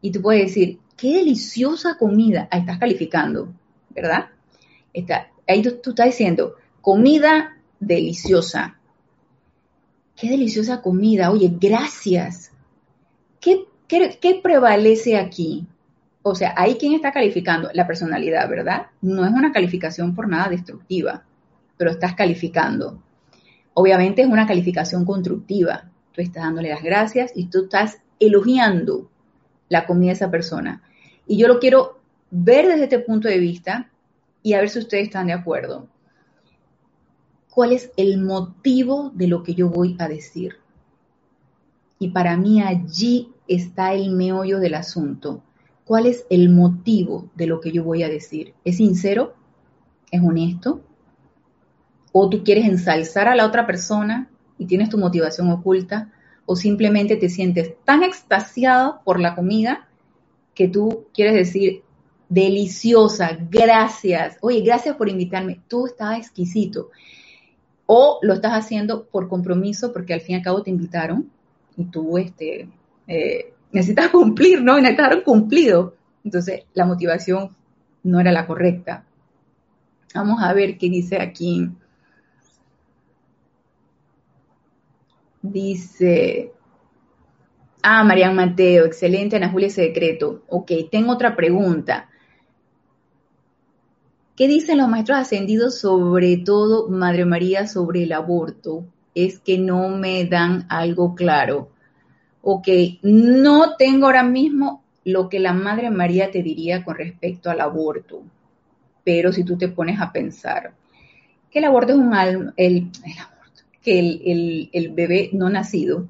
Y tú puedes decir, qué deliciosa comida. Ahí estás calificando, ¿verdad? Está, ahí tú, estás diciendo, comida deliciosa. Qué deliciosa comida. Oye, gracias. ¿Qué, qué, prevalece aquí? O sea, ahí quién está calificando la personalidad, ¿verdad? No es una calificación por nada destructiva, pero estás calificando. Obviamente es una calificación constructiva. Tú estás dándole las gracias y tú estás elogiando la comida de esa persona. Y yo lo quiero ver desde este punto de vista y a ver si ustedes están de acuerdo. ¿Cuál es el motivo de lo que yo voy a decir? Y para mí allí está el meollo del asunto. ¿Cuál es el motivo de lo que yo voy a decir? ¿Es sincero? ¿Es honesto? ¿O tú quieres ensalzar a la otra persona y tienes tu motivación oculta? ¿O simplemente te sientes tan extasiado por la comida que tú quieres decir, deliciosa, gracias, oye, gracias por invitarme, tú estás exquisito. O lo estás haciendo por compromiso porque al fin y al cabo te invitaron y tú este, eh, necesitas cumplir, ¿no? necesitas dar cumplido. Entonces, la motivación no era la correcta. Vamos a ver qué dice aquí. Dice, Ah, Marian Mateo, excelente, Ana Julia Secreto. Ok, tengo otra pregunta. ¿Qué dicen los maestros ascendidos sobre todo, Madre María, sobre el aborto? Es que no me dan algo claro. Ok, no tengo ahora mismo lo que la Madre María te diría con respecto al aborto, pero si tú te pones a pensar que el aborto es un alma, que el, el bebé no nacido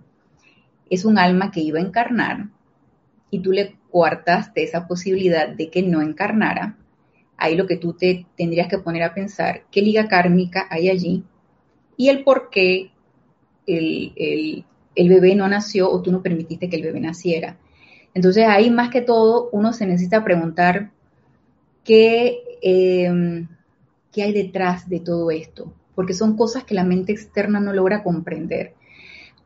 es un alma que iba a encarnar y tú le coartaste esa posibilidad de que no encarnara, ahí lo que tú te tendrías que poner a pensar, qué liga kármica hay allí y el por qué el, bebé no nació o tú no permitiste que el bebé naciera. Entonces ahí más que todo uno se necesita preguntar qué, em, qué hay detrás de todo esto, porque son cosas que la mente externa no logra comprender.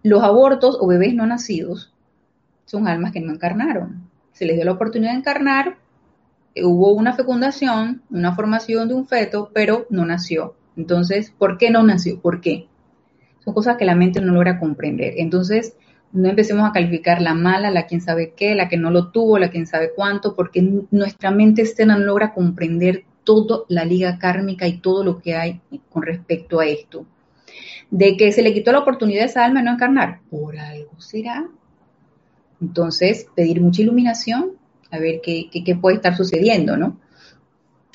Los abortos o bebés no nacidos son almas que no encarnaron. Se les dio la oportunidad de encarnar, eh, hubo una fecundación, una formación de un feto, pero no nació. Entonces, ¿por qué no nació? ¿Por qué? Son cosas que la mente no logra comprender. Entonces, no empecemos a calificar la mala, la quien sabe qué, la que no lo tuvo, la quien sabe cuánto, porque nuestra mente externa no logra comprender toda la liga kármica y todo lo que hay con respecto a esto de que se le quitó la oportunidad a esa alma de no encarnar. Por algo será. Entonces, pedir mucha iluminación, a ver qué, puede estar sucediendo, ¿no?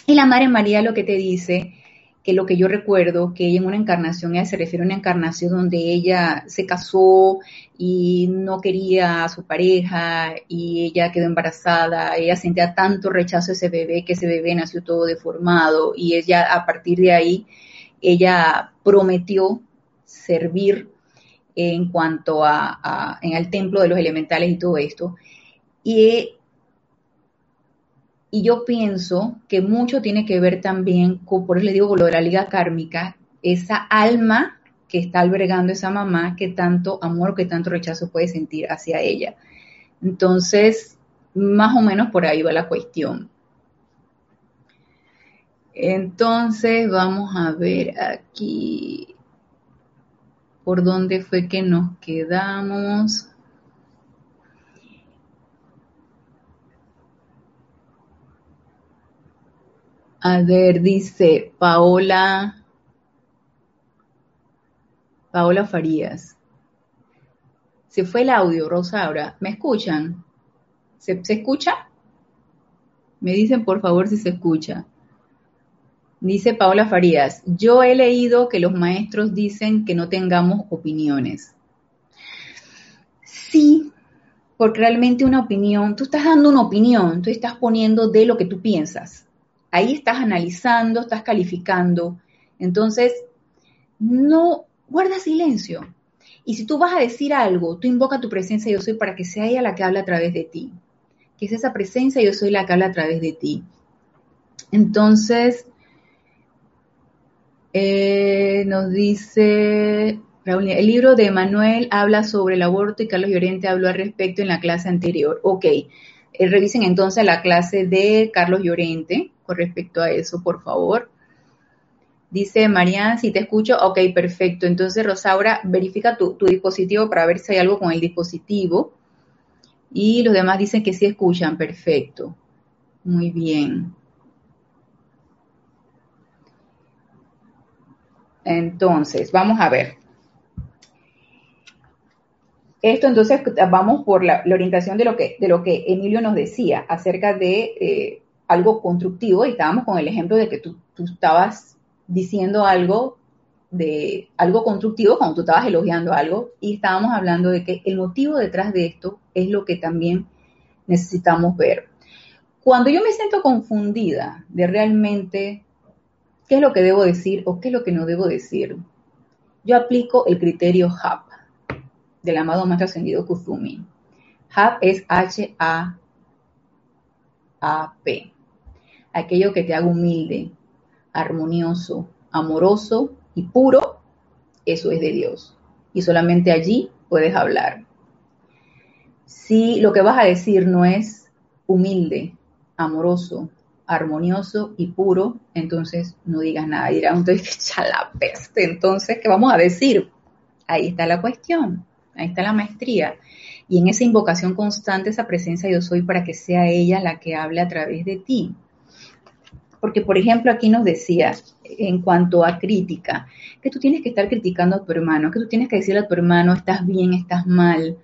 Y la Madre María lo que te dice, que lo que yo recuerdo, que ella en una encarnación, ella se refiere a una encarnación donde ella se casó y no quería a su pareja y ella quedó embarazada, ella sentía tanto rechazo a ese bebé que ese bebé nació todo deformado y ella a partir de ahí, ella prometió servir en cuanto a, en el templo de los elementales y todo esto. Y Y yo pienso que mucho tiene que ver también, con, por eso le digo con la liga kármica, esa alma que está albergando esa mamá que tanto amor, que tanto rechazo puede sentir hacia ella. Entonces, más o menos por ahí va la cuestión. Entonces, vamos a ver aquí por dónde fue que nos quedamos. A ver, dice Paola, Paola Farías. Se fue el audio, Rosaura. ¿Me escuchan? ¿Se, ¿Se, escucha? Me dicen por favor si se escucha. Dice Paola Farías, yo he leído que los maestros dicen que no tengamos opiniones. Sí, porque realmente una opinión, tú estás dando una opinión, tú estás poniendo de lo que tú piensas. Ahí estás analizando, estás calificando. Entonces, no guarda silencio. Y si tú vas a decir algo, tú invoca tu presencia yo soy para que sea ella la que habla a través de ti. Que es esa presencia yo soy la que habla a través de ti. Entonces, eh, nos dice el libro de Manuel habla sobre el aborto y Carlos Llorente habló al respecto en la clase anterior. Ok, eh, revisen entonces la clase de Carlos Llorente con respecto a eso, por favor. Dice Marian, si te escucho, ok, perfecto. Entonces, Rosaura, verifica tu, tu, dispositivo para ver si hay algo con el dispositivo. Y los demás dicen que sí escuchan, perfecto. Muy bien. Entonces, vamos a ver. Esto entonces vamos por la, orientación de lo, que, Emilio nos decía acerca de eh, algo constructivo y estábamos con el ejemplo de que tú, tú, estabas diciendo algo de algo constructivo cuando tú estabas elogiando algo y estábamos hablando de que el motivo detrás de esto es lo que también necesitamos ver. Cuando yo me siento confundida de realmente ¿Qué es lo que debo decir o qué es lo que no debo decir? Yo aplico el criterio HAP del amado Maestro Ascendido Kuzumi. HAP es H-A-A-P. Aquello que te haga humilde, armonioso, amoroso y puro, eso es de Dios. Y solamente allí puedes hablar. Si lo que vas a decir no es humilde, amoroso, armonioso y puro, entonces no digas nada. Dirán, entonces echa la peste. Entonces, ¿qué vamos a decir? Ahí está la cuestión, ahí está la maestría. Y en esa invocación constante, esa presencia yo soy para que sea ella la que hable a través de ti. Porque, por ejemplo, aquí nos decía, en cuanto a crítica, que tú tienes que estar criticando a tu hermano, que tú tienes que decirle a tu hermano, estás bien, estás mal,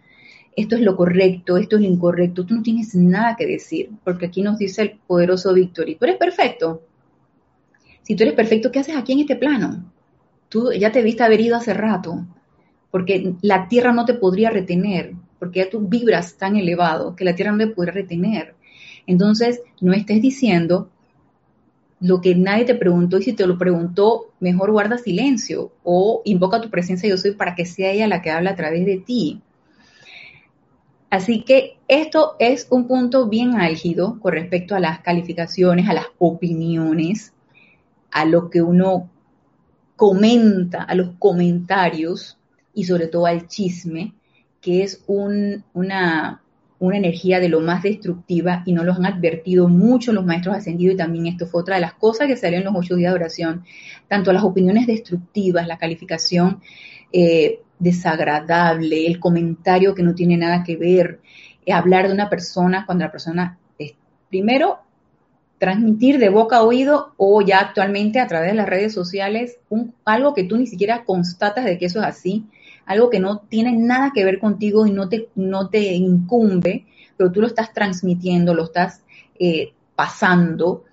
esto es lo correcto, esto es lo incorrecto, tú no tienes nada que decir, porque aquí nos dice el poderoso Víctor, y tú eres perfecto. Si tú eres perfecto, ¿qué haces aquí en este plano? Tú ya te viste haber ido hace rato, porque la tierra no te podría retener, porque ya tú vibras tan elevado que la tierra no te podría retener. Entonces, no estés diciendo lo que nadie te preguntó y si te lo preguntó, mejor guarda silencio o invoca tu presencia yo soy para que sea ella la que habla a través de ti. Así que esto es un punto bien álgido con respecto a las calificaciones, a las opiniones, a lo que uno comenta, a los comentarios y sobre todo al chisme, que es una, una energía de lo más destructiva y no los han advertido mucho los maestros ascendidos y también esto fue otra de las cosas que salió en los ocho días de oración, tanto las opiniones destructivas, la calificación eh, desagradable, el comentario que no tiene nada que ver, eh, hablar de una persona cuando la persona es, primero, transmitir de boca a oído o ya actualmente a través de las redes sociales un, algo que tú ni siquiera constatas de que eso es así, algo que no tiene nada que ver contigo y no te, no te incumbe, pero tú lo estás transmitiendo, lo estás eh, pasando.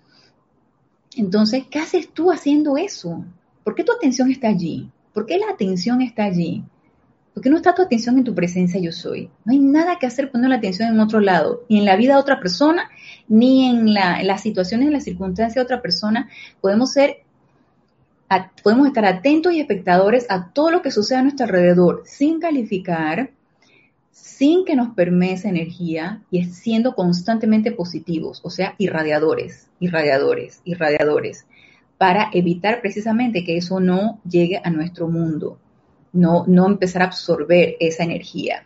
Entonces, ¿qué haces tú haciendo eso? ¿Por qué tu atención está allí? ¿Por qué la atención está allí? Porque no está tu atención en tu presencia yo soy. No hay nada que hacer poniendo la atención en otro lado, ni en la vida de otra persona, ni en, las situaciones, en las circunstancias de otra persona. Podemos ser, podemos estar atentos y espectadores a todo lo que sucede a nuestro alrededor, sin calificar, sin que nos permee esa energía y siendo constantemente positivos, o sea, irradiadores, irradiadores, irradiadores, para evitar precisamente que eso no llegue a nuestro mundo, no, no empezar a absorber esa energía.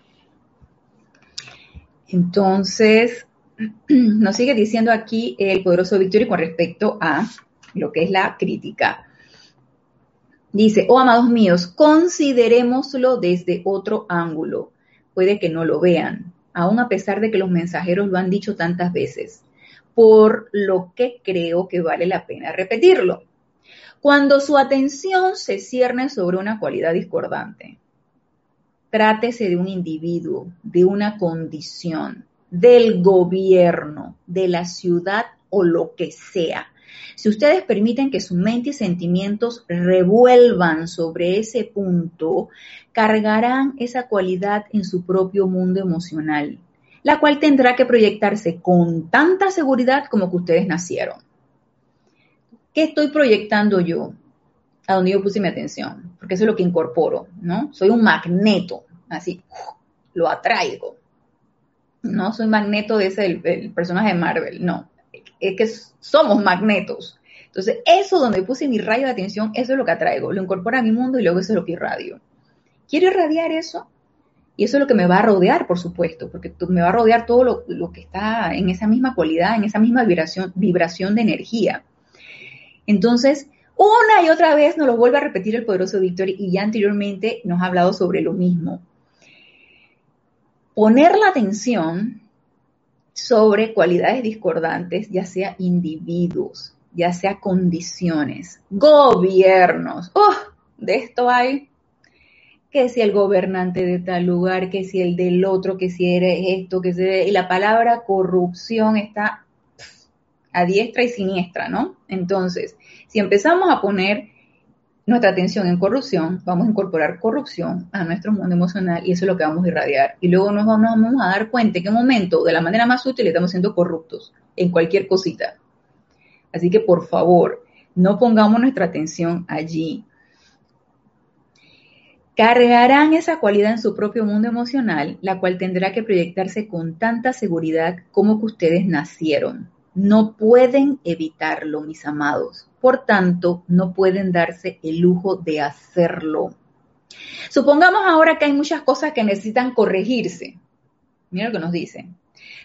Entonces, nos sigue diciendo aquí el poderoso Victory con respecto a lo que es la crítica. Dice, oh amados míos, considerémoslo desde otro ángulo. Puede que no lo vean, aun a pesar de que los mensajeros lo han dicho tantas veces, por lo que creo que vale la pena repetirlo. Cuando su atención se cierne sobre una cualidad discordante, trátese de un individuo, de una condición, del gobierno, de la ciudad o lo que sea. Si ustedes permiten que su mente y sentimientos revuelvan sobre ese punto, cargarán esa cualidad en su propio mundo emocional, la cual tendrá que proyectarse con tanta seguridad como que ustedes nacieron. ¿Qué estoy proyectando yo? A donde yo puse mi atención, porque eso es lo que incorporo, ¿no? Soy un magneto, así, lo atraigo. No soy magneto de ese personaje de Marvel, no es que somos magnetos. Entonces, eso donde puse mi rayo de atención, eso es lo que atraigo, lo incorpora a mi mundo y luego eso es lo que irradio. Quiero irradiar eso y eso es lo que me va a rodear, por supuesto, porque me va a rodear todo lo, que está en esa misma cualidad, en esa misma vibración, vibración de energía. Entonces, una y otra vez nos lo vuelve a repetir el poderoso Víctor y ya anteriormente nos ha hablado sobre lo mismo. Poner la atención sobre cualidades discordantes, ya sea individuos, ya sea condiciones, gobiernos. ¡Oh! De esto hay que si el gobernante de tal lugar, que si el del otro, que si eres esto, que si y la palabra corrupción está a diestra y siniestra, ¿no? Entonces, si empezamos a poner nuestra atención en corrupción, vamos a incorporar corrupción a nuestro mundo emocional y eso es lo que vamos a irradiar. Y luego nos vamos, a dar cuenta en qué momento, de la manera más útil, estamos siendo corruptos en cualquier cosita. Así que por favor, no pongamos nuestra atención allí. Cargarán esa cualidad en su propio mundo emocional, la cual tendrá que proyectarse con tanta seguridad como que ustedes nacieron. No pueden evitarlo, mis amados. Por tanto, no pueden darse el lujo de hacerlo. Supongamos ahora que hay muchas cosas que necesitan corregirse. Mira lo que nos dice.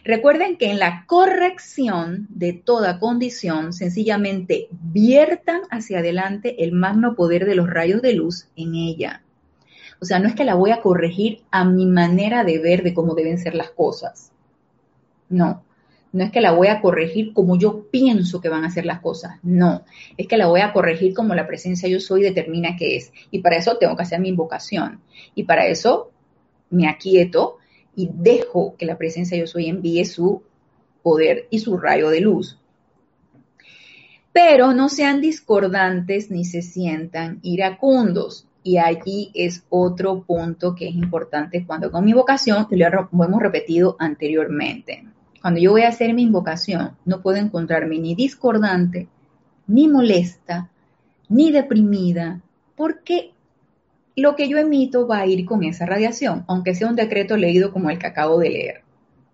Recuerden que en la corrección de toda condición, sencillamente viertan hacia adelante el magno poder de los rayos de luz en ella. O sea, no es que la voy a corregir a mi manera de ver de cómo deben ser las cosas. No, no es que la voy a corregir como yo pienso que van a ser las cosas, no, es que la voy a corregir como la presencia yo soy determina que es. Y para eso tengo que hacer mi invocación. Y para eso me aquieto y dejo que la presencia yo soy envíe su poder y su rayo de luz. Pero no sean discordantes ni se sientan iracundos. Y allí es otro punto que es importante cuando con mi invocación, lo hemos repetido anteriormente cuando yo voy a hacer mi invocación, no puedo encontrarme ni discordante, ni molesta, ni deprimida, porque lo que yo emito va a ir con esa radiación, aunque sea un decreto leído como el que acabo de leer,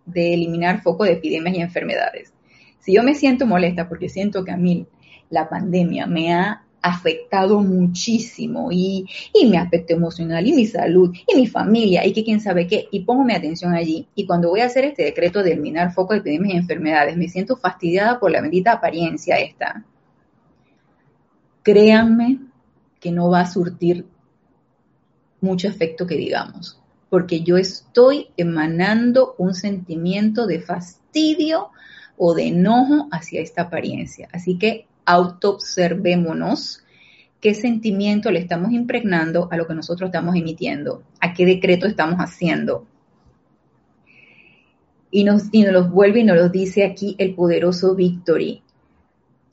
de eliminar foco de epidemias y enfermedades. Si yo me siento molesta porque siento que a mí la pandemia me ha afectado muchísimo y, mi aspecto emocional y mi salud y mi familia y que quién sabe qué y pongo mi atención allí y cuando voy a hacer este decreto de eliminar foco de epidemias y enfermedades me siento fastidiada por la bendita apariencia esta. Créanme que no va a surtir mucho efecto que digamos, porque yo estoy emanando un sentimiento de fastidio o de enojo hacia esta apariencia. Así que autoobservémonos qué sentimiento le estamos impregnando a lo que nosotros estamos emitiendo, a qué decreto estamos haciendo. Y nos, y nos los vuelve y nos los dice aquí el poderoso Victory.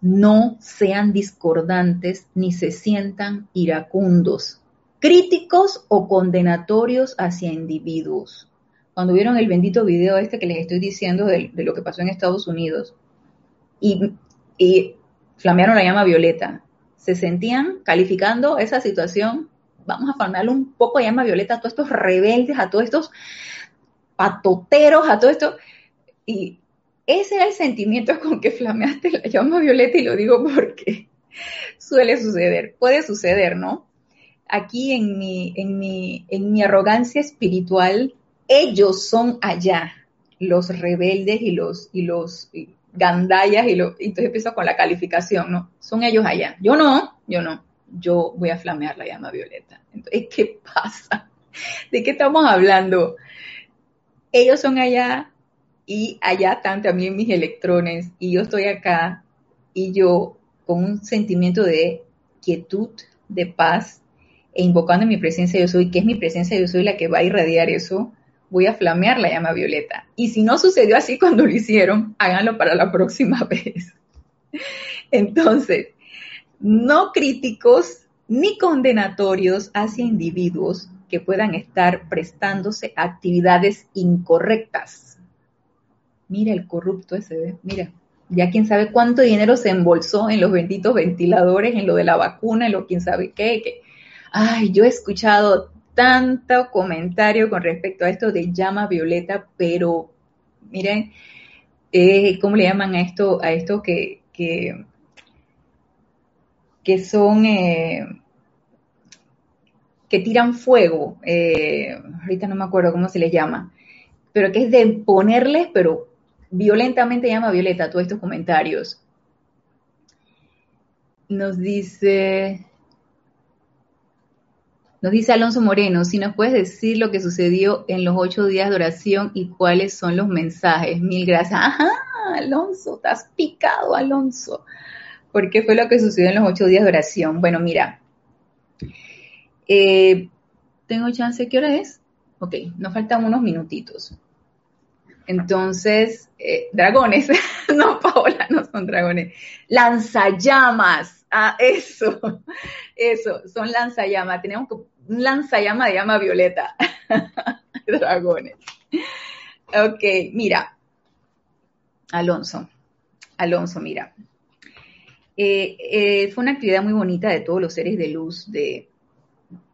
No sean discordantes ni se sientan iracundos, críticos o condenatorios hacia individuos. Cuando vieron el bendito video este que les estoy diciendo de, lo que pasó en Estados Unidos, y, flamearon la llama violeta. Se sentían calificando esa situación, vamos a flamearle un poco llama violeta a todos estos rebeldes, a todos estos patoteros, a todo esto. Y ese era el sentimiento con que flameaste la llama violeta y lo digo porque suele suceder, puede suceder, ¿no? Aquí en mi, en mi, en mi arrogancia espiritual, ellos son allá, los rebeldes y los, y los gandayas, y, lo, y entonces empiezo con la calificación, ¿no? Son ellos allá. Yo no, yo no. Yo voy a flamear la llama violeta. Entonces, ¿qué pasa? ¿De qué estamos hablando? Ellos son allá y allá están también mis electrones y yo estoy acá y yo con un sentimiento de quietud, de paz e invocando mi presencia yo soy, que es mi presencia yo soy la que va a irradiar eso, voy a flamear la llama violeta. Y si no sucedió así cuando lo hicieron, háganlo para la próxima vez. Entonces, no críticos ni condenatorios hacia individuos que puedan estar prestándose actividades incorrectas. Mira el corrupto ese, mira, ya quién sabe cuánto dinero se embolsó en los benditos ventiladores, en lo de la vacuna, en lo quién sabe qué, ay, yo he escuchado tanto comentario con respecto a esto de llama violeta, pero miren, eh, ¿cómo le llaman a esto, a esto que, que, son, eh, que tiran fuego? Eh, ahorita no me acuerdo cómo se les llama, pero que es de ponerles, pero violentamente llama violeta todos estos comentarios. Nos dice, nos dice Alonso Moreno, si nos puedes decir lo que sucedió en los ocho días de oración y cuáles son los mensajes. Mil gracias. Ajá, Alonso, estás picado, Alonso. ¿Por qué fue lo que sucedió en los ocho días de oración? Bueno, mira, eh, tengo chance, ¿qué hora es? Ok, nos faltan unos minutitos. Entonces, eh, dragones, no, Paola, no son dragones, lanzallamas Ah, eso, eso, son lanzallamas. Tenemos un lanzallama de llama violeta. Dragones. Ok, mira. Alonso, Alonso, mira. Eh, eh, fue una actividad muy bonita de todos los seres de luz de,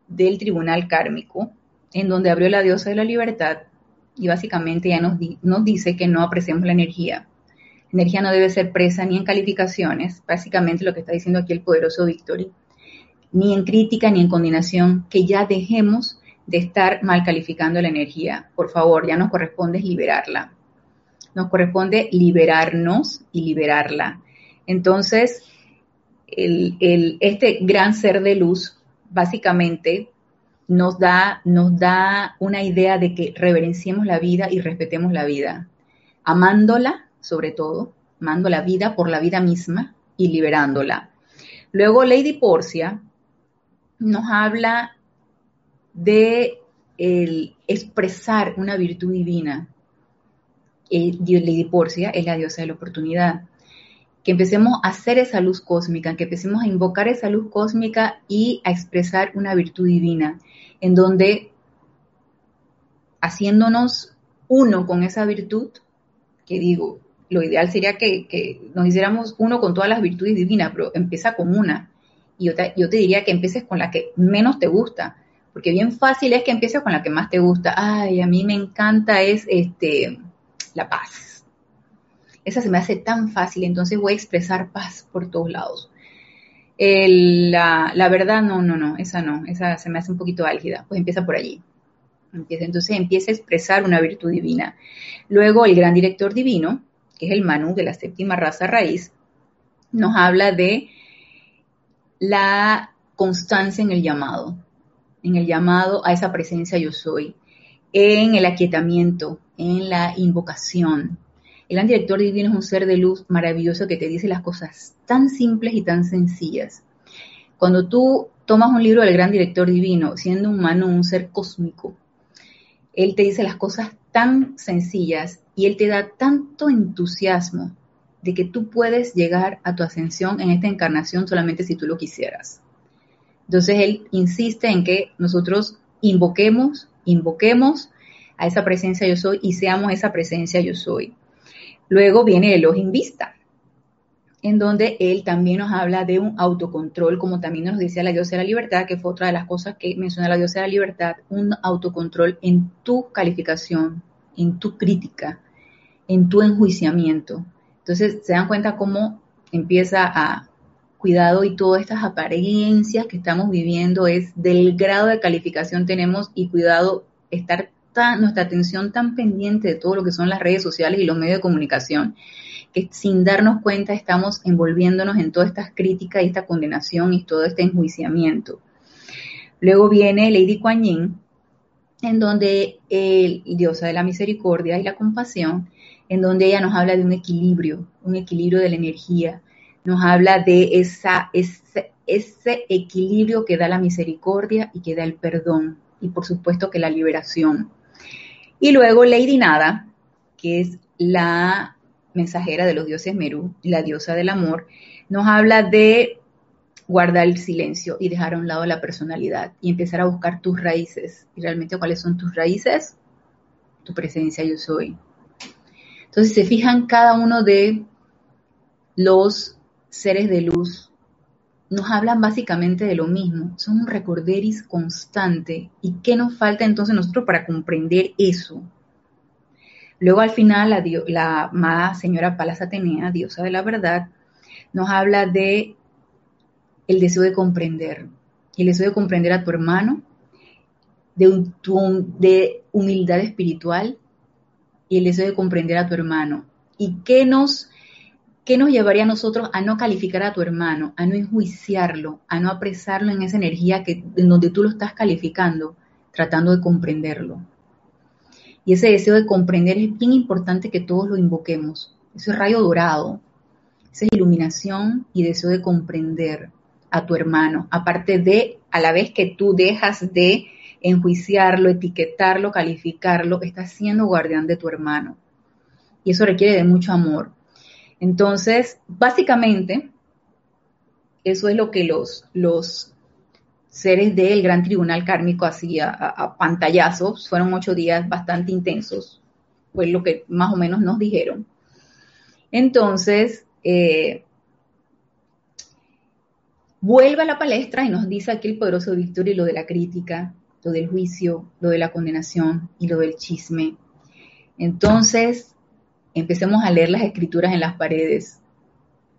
del tribunal kármico, en donde abrió la diosa de la libertad y básicamente ya nos, nos dice que no apreciemos la energía, energía no debe ser presa ni en calificaciones, básicamente lo que está diciendo aquí el poderoso Victory, ni en crítica ni en condenación, que ya dejemos de estar mal calificando la energía. Por favor, ya nos corresponde liberarla. Nos corresponde liberarnos y liberarla. Entonces, este gran ser de luz básicamente nos da, nos da una idea de que reverenciemos la vida y respetemos la vida, amándola sobre todo, mando la vida por la vida misma y liberándola. Luego Lady Porcia nos habla de el expresar una virtud divina. Eh, Lady Porcia es la diosa de la oportunidad. Que empecemos a hacer esa luz cósmica, que empecemos a invocar esa luz cósmica y a expresar una virtud divina, en donde haciéndonos uno con esa virtud, que digo, lo ideal sería que, nos hiciéramos uno con todas las virtudes divinas, pero empieza con una. Y yo te, diría que empieces con la que menos te gusta, porque bien fácil es que empieces con la que más te gusta. Ay, a mí me encanta es este la paz. Esa se me hace tan fácil, entonces voy a expresar paz por todos lados. la, la, verdad, no, no, no, esa no, esa se me hace un poquito álgida, pues empieza por allí. Empieza, entonces empieza a expresar una virtud divina. Luego el gran director divino, que es el Manu de la séptima raza raíz, nos habla de la constancia en el llamado, en el llamado a esa presencia yo soy, en el aquietamiento, en la invocación. El gran director divino es un ser de luz maravilloso que te dice las cosas tan simples y tan sencillas. Cuando tú tomas un libro del gran director divino, siendo un Manu, un ser cósmico, él te dice las cosas tan sencillas y Él te da tanto entusiasmo de que tú puedes llegar a tu ascensión en esta encarnación solamente si tú lo quisieras. Entonces Él insiste en que nosotros invoquemos, invoquemos a esa presencia yo soy y seamos esa presencia yo soy. Luego viene el ojo vista, en donde él también nos habla de un autocontrol, como también nos decía la diosa de la libertad, que fue otra de las cosas que menciona la diosa de la libertad, un autocontrol en tu calificación en tu crítica, en tu enjuiciamiento. Entonces se dan cuenta cómo empieza a cuidado y todas estas apariencias que estamos viviendo es del grado de calificación tenemos y cuidado estar tan, nuestra atención tan pendiente de todo lo que son las redes sociales y los medios de comunicación que sin darnos cuenta estamos envolviéndonos en todas estas críticas y esta condenación y todo este enjuiciamiento. Luego viene Lady Kuan Yin, en donde el diosa de la misericordia y la compasión, en donde ella nos habla de un equilibrio, un equilibrio de la energía, nos habla de ese, ese equilibrio que da la misericordia y que da el perdón, y por supuesto que la liberación. Y luego Lady Nada, que es la mensajera de los dioses Meru, la diosa del amor, nos habla de guardar el silencio y dejar a un lado la personalidad y empezar a buscar tus raíces. ¿Y realmente cuáles son tus raíces? Tu presencia yo soy. Entonces se fijan cada uno de los seres de luz nos hablan básicamente de lo mismo, son un recorderis constante. ¿Y qué nos falta entonces nosotros para comprender eso? Luego al final la, la amada señora Palas Atenea, diosa de la verdad, nos habla de el deseo de comprender, el deseo de comprender a tu hermano, de, de humildad espiritual y el deseo de comprender a tu hermano. ¿Y qué nos, qué nos llevaría a nosotros a no calificar a tu hermano, a no enjuiciarlo, a no apresarlo en esa energía que, en donde tú lo estás calificando, tratando de comprenderlo? Y ese deseo de comprender es bien importante que todos lo invoquemos. Eso es rayo dorado. Esa es iluminación y deseo de comprender a tu hermano. Aparte de, a la vez que tú dejas de enjuiciarlo, etiquetarlo, calificarlo, estás siendo guardián de tu hermano. Y eso requiere de mucho amor. Entonces, básicamente, eso es lo que los, los seres del Gran Tribunal Kármico así a, pantallazos. Fueron ocho días bastante intensos, fue lo que más o menos nos dijeron. Entonces, eh, vuelve a la palestra y nos dice aquí el poderoso Víctor y lo de la crítica, lo del juicio, lo de la condenación y lo del chisme. Entonces, empecemos a leer las escrituras en las paredes,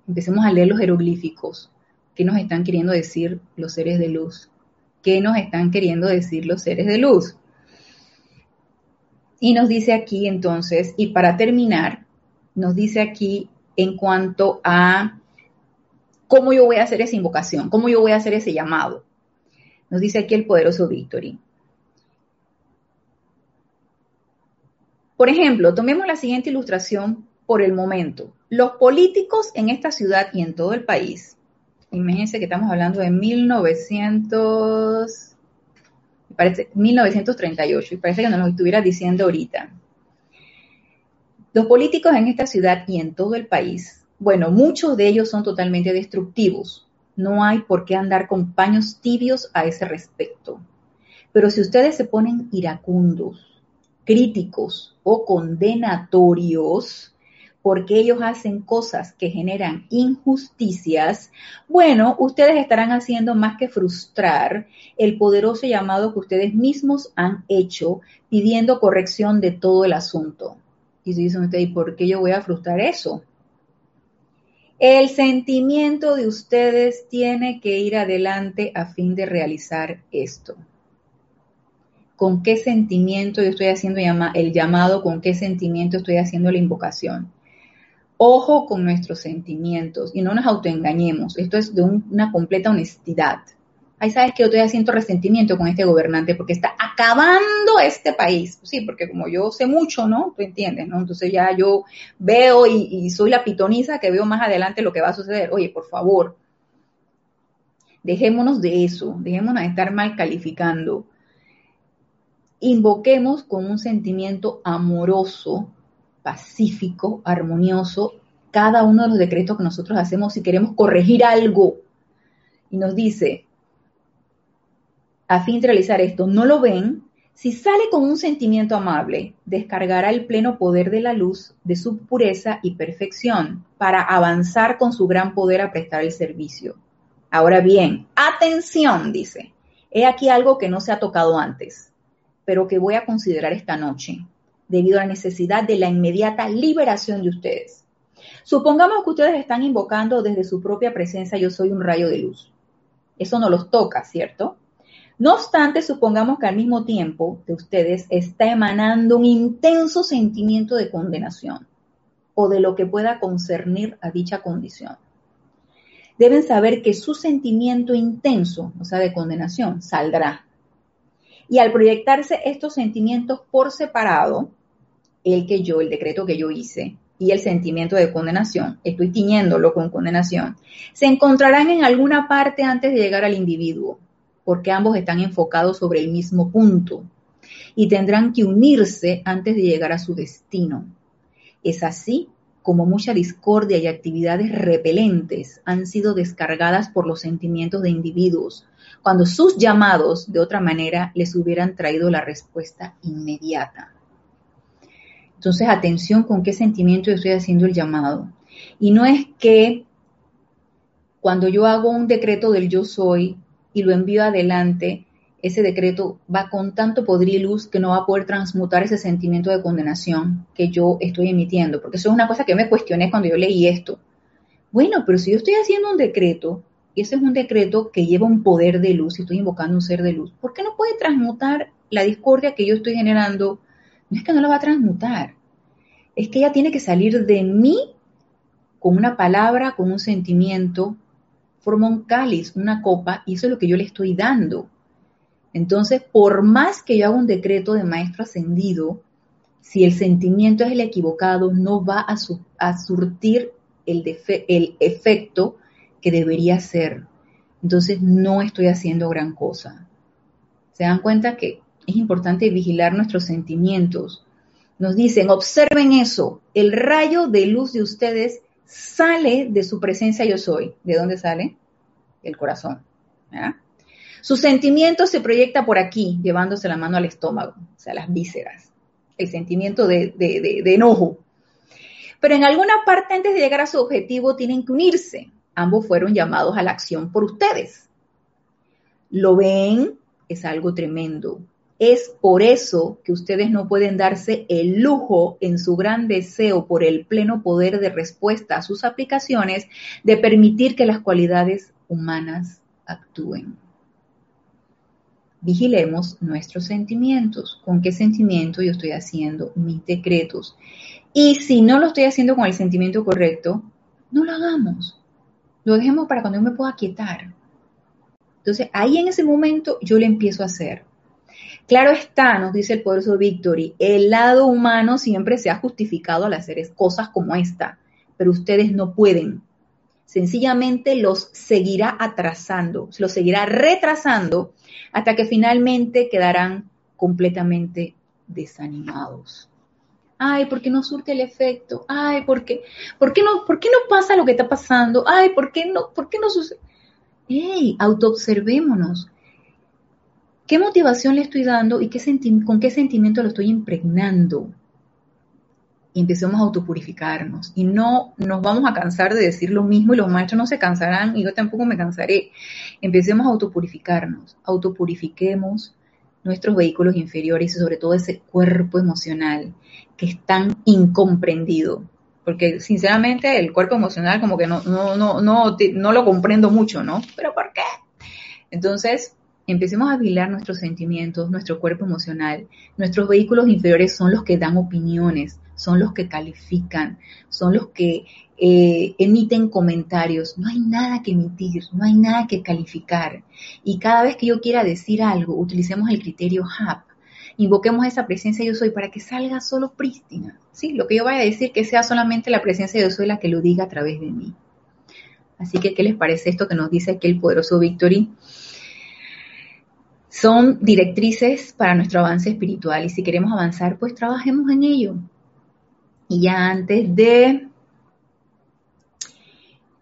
empecemos a leer los jeroglíficos, ¿Qué nos están queriendo decir los seres de luz? ¿Qué nos están queriendo decir los seres de luz? Y nos dice aquí entonces, y para terminar, nos dice aquí en cuanto a cómo yo voy a hacer esa invocación, cómo yo voy a hacer ese llamado. Nos dice aquí el poderoso Victory. Por ejemplo, tomemos la siguiente ilustración por el momento. Los políticos en esta ciudad y en todo el país imagínense que estamos hablando de 1900, parece 1938, y parece que nos lo estuviera diciendo ahorita. Los políticos en esta ciudad y en todo el país, bueno, muchos de ellos son totalmente destructivos. No hay por qué andar con paños tibios a ese respecto. Pero si ustedes se ponen iracundos, críticos o condenatorios, porque ellos hacen cosas que generan injusticias, bueno, ustedes estarán haciendo más que frustrar el poderoso llamado que ustedes mismos han hecho pidiendo corrección de todo el asunto. Y si dicen ustedes, ¿y por qué yo voy a frustrar eso? El sentimiento de ustedes tiene que ir adelante a fin de realizar esto. ¿Con qué sentimiento yo estoy haciendo el llamado? ¿Con qué sentimiento estoy haciendo la invocación? Ojo con nuestros sentimientos y no nos autoengañemos. Esto es de una completa honestidad. Ahí sabes que yo estoy haciendo resentimiento con este gobernante porque está acabando este país. Sí, porque como yo sé mucho, ¿no? Tú entiendes, ¿no? Entonces ya yo veo y, y soy la pitoniza que veo más adelante lo que va a suceder. Oye, por favor, dejémonos de eso, dejémonos de estar mal calificando. Invoquemos con un sentimiento amoroso pacífico, armonioso, cada uno de los decretos que nosotros hacemos si queremos corregir algo. Y nos dice, a fin de realizar esto, ¿no lo ven? Si sale con un sentimiento amable, descargará el pleno poder de la luz, de su pureza y perfección, para avanzar con su gran poder a prestar el servicio. Ahora bien, atención, dice, he aquí algo que no se ha tocado antes, pero que voy a considerar esta noche debido a la necesidad de la inmediata liberación de ustedes. Supongamos que ustedes están invocando desde su propia presencia yo soy un rayo de luz. Eso no los toca, ¿cierto? No obstante, supongamos que al mismo tiempo de ustedes está emanando un intenso sentimiento de condenación o de lo que pueda concernir a dicha condición. Deben saber que su sentimiento intenso, o sea, de condenación, saldrá. Y al proyectarse estos sentimientos por separado, el que yo, el decreto que yo hice, y el sentimiento de condenación, estoy tiñéndolo con condenación, se encontrarán en alguna parte antes de llegar al individuo, porque ambos están enfocados sobre el mismo punto y tendrán que unirse antes de llegar a su destino. Es así como mucha discordia y actividades repelentes han sido descargadas por los sentimientos de individuos, cuando sus llamados de otra manera les hubieran traído la respuesta inmediata. Entonces, atención con qué sentimiento estoy haciendo el llamado. Y no es que cuando yo hago un decreto del yo soy y lo envío adelante, ese decreto va con tanto poder y luz que no va a poder transmutar ese sentimiento de condenación que yo estoy emitiendo. Porque eso es una cosa que me cuestioné cuando yo leí esto. Bueno, pero si yo estoy haciendo un decreto, y ese es un decreto que lleva un poder de luz, y estoy invocando un ser de luz, ¿por qué no puede transmutar la discordia que yo estoy generando no es que no lo va a transmutar, es que ella tiene que salir de mí con una palabra, con un sentimiento, forma un cáliz, una copa, y eso es lo que yo le estoy dando. Entonces, por más que yo haga un decreto de maestro ascendido, si el sentimiento es el equivocado, no va a, surtir el, el efecto que debería ser. Entonces, no estoy haciendo gran cosa. Se dan cuenta que es importante vigilar nuestros sentimientos. Nos dicen, observen eso, el rayo de luz de ustedes sale de su presencia yo soy. ¿De dónde sale? Del corazón. Su sentimiento se proyecta por aquí, llevándose la mano al estómago, o sea, las vísceras. El sentimiento de, de enojo. Pero en alguna parte antes de llegar a su objetivo tienen que unirse. Ambos fueron llamados a la acción por ustedes. ¿Lo ven? Es algo tremendo. Es por eso que ustedes no pueden darse el lujo en su gran deseo por el pleno poder de respuesta a sus aplicaciones de permitir que las cualidades humanas actúen. Vigilemos nuestros sentimientos. ¿Con qué sentimiento yo estoy haciendo mis decretos? Y si no lo estoy haciendo con el sentimiento correcto, no lo hagamos. Lo dejemos para cuando yo me pueda quietar. Entonces, ahí en ese momento yo le empiezo a hacer. Claro está, nos dice el poderoso Victory, el lado humano siempre se ha justificado al hacer cosas como esta, pero ustedes no pueden. Sencillamente los seguirá atrasando, los seguirá retrasando hasta que finalmente quedarán completamente desanimados. Ay, ¿por qué no surte el efecto? Ay, ¿por qué, por qué, no, ¿por qué no pasa lo que está pasando? Ay, ¿por qué no, por qué no sucede? ¡Ey! Autoobservémonos. ¿Qué motivación le estoy dando y qué con qué sentimiento lo estoy impregnando? Y empecemos a autopurificarnos. Y no nos vamos a cansar de decir lo mismo y los maestros no se cansarán y yo tampoco me cansaré. Empecemos a autopurificarnos. Autopurifiquemos nuestros vehículos inferiores y sobre todo ese cuerpo emocional que es tan incomprendido. Porque sinceramente el cuerpo emocional como que no, no, no, no, no lo comprendo mucho, ¿no? Pero ¿por qué? Entonces, empecemos a vigilar nuestros sentimientos, nuestro cuerpo emocional. Nuestros vehículos inferiores son los que dan opiniones, son los que califican, son los que eh, emiten comentarios. No hay nada que emitir, no hay nada que calificar. Y cada vez que yo quiera decir algo, utilicemos el criterio HAP. Invoquemos esa presencia yo soy para que salga solo prístina. Sí, lo que yo vaya a decir que sea solamente la presencia yo soy la que lo diga a través de mí. Así que, ¿qué les parece esto que nos dice aquí el poderoso Victory? Son directrices para nuestro avance espiritual y si queremos avanzar, pues trabajemos en ello. Y ya antes de,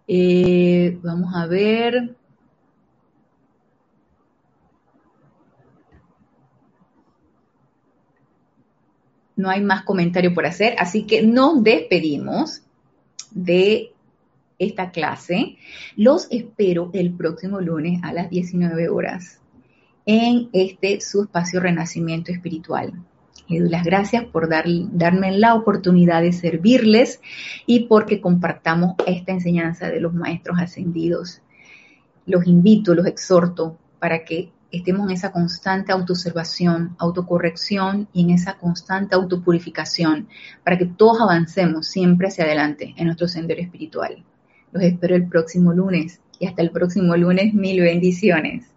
eh, vamos a ver, no hay más comentario por hacer, así que nos despedimos de esta clase. Los espero el próximo lunes a las 19 horas en este su espacio Renacimiento Espiritual. Le doy las gracias por darme la oportunidad de servirles y porque compartamos esta enseñanza de los maestros ascendidos. Los invito, los exhorto para que estemos en esa constante autoobservación, autocorrección y en esa constante autopurificación, para que todos avancemos siempre hacia adelante en nuestro sendero espiritual. Los espero el próximo lunes y hasta el próximo lunes, mil bendiciones.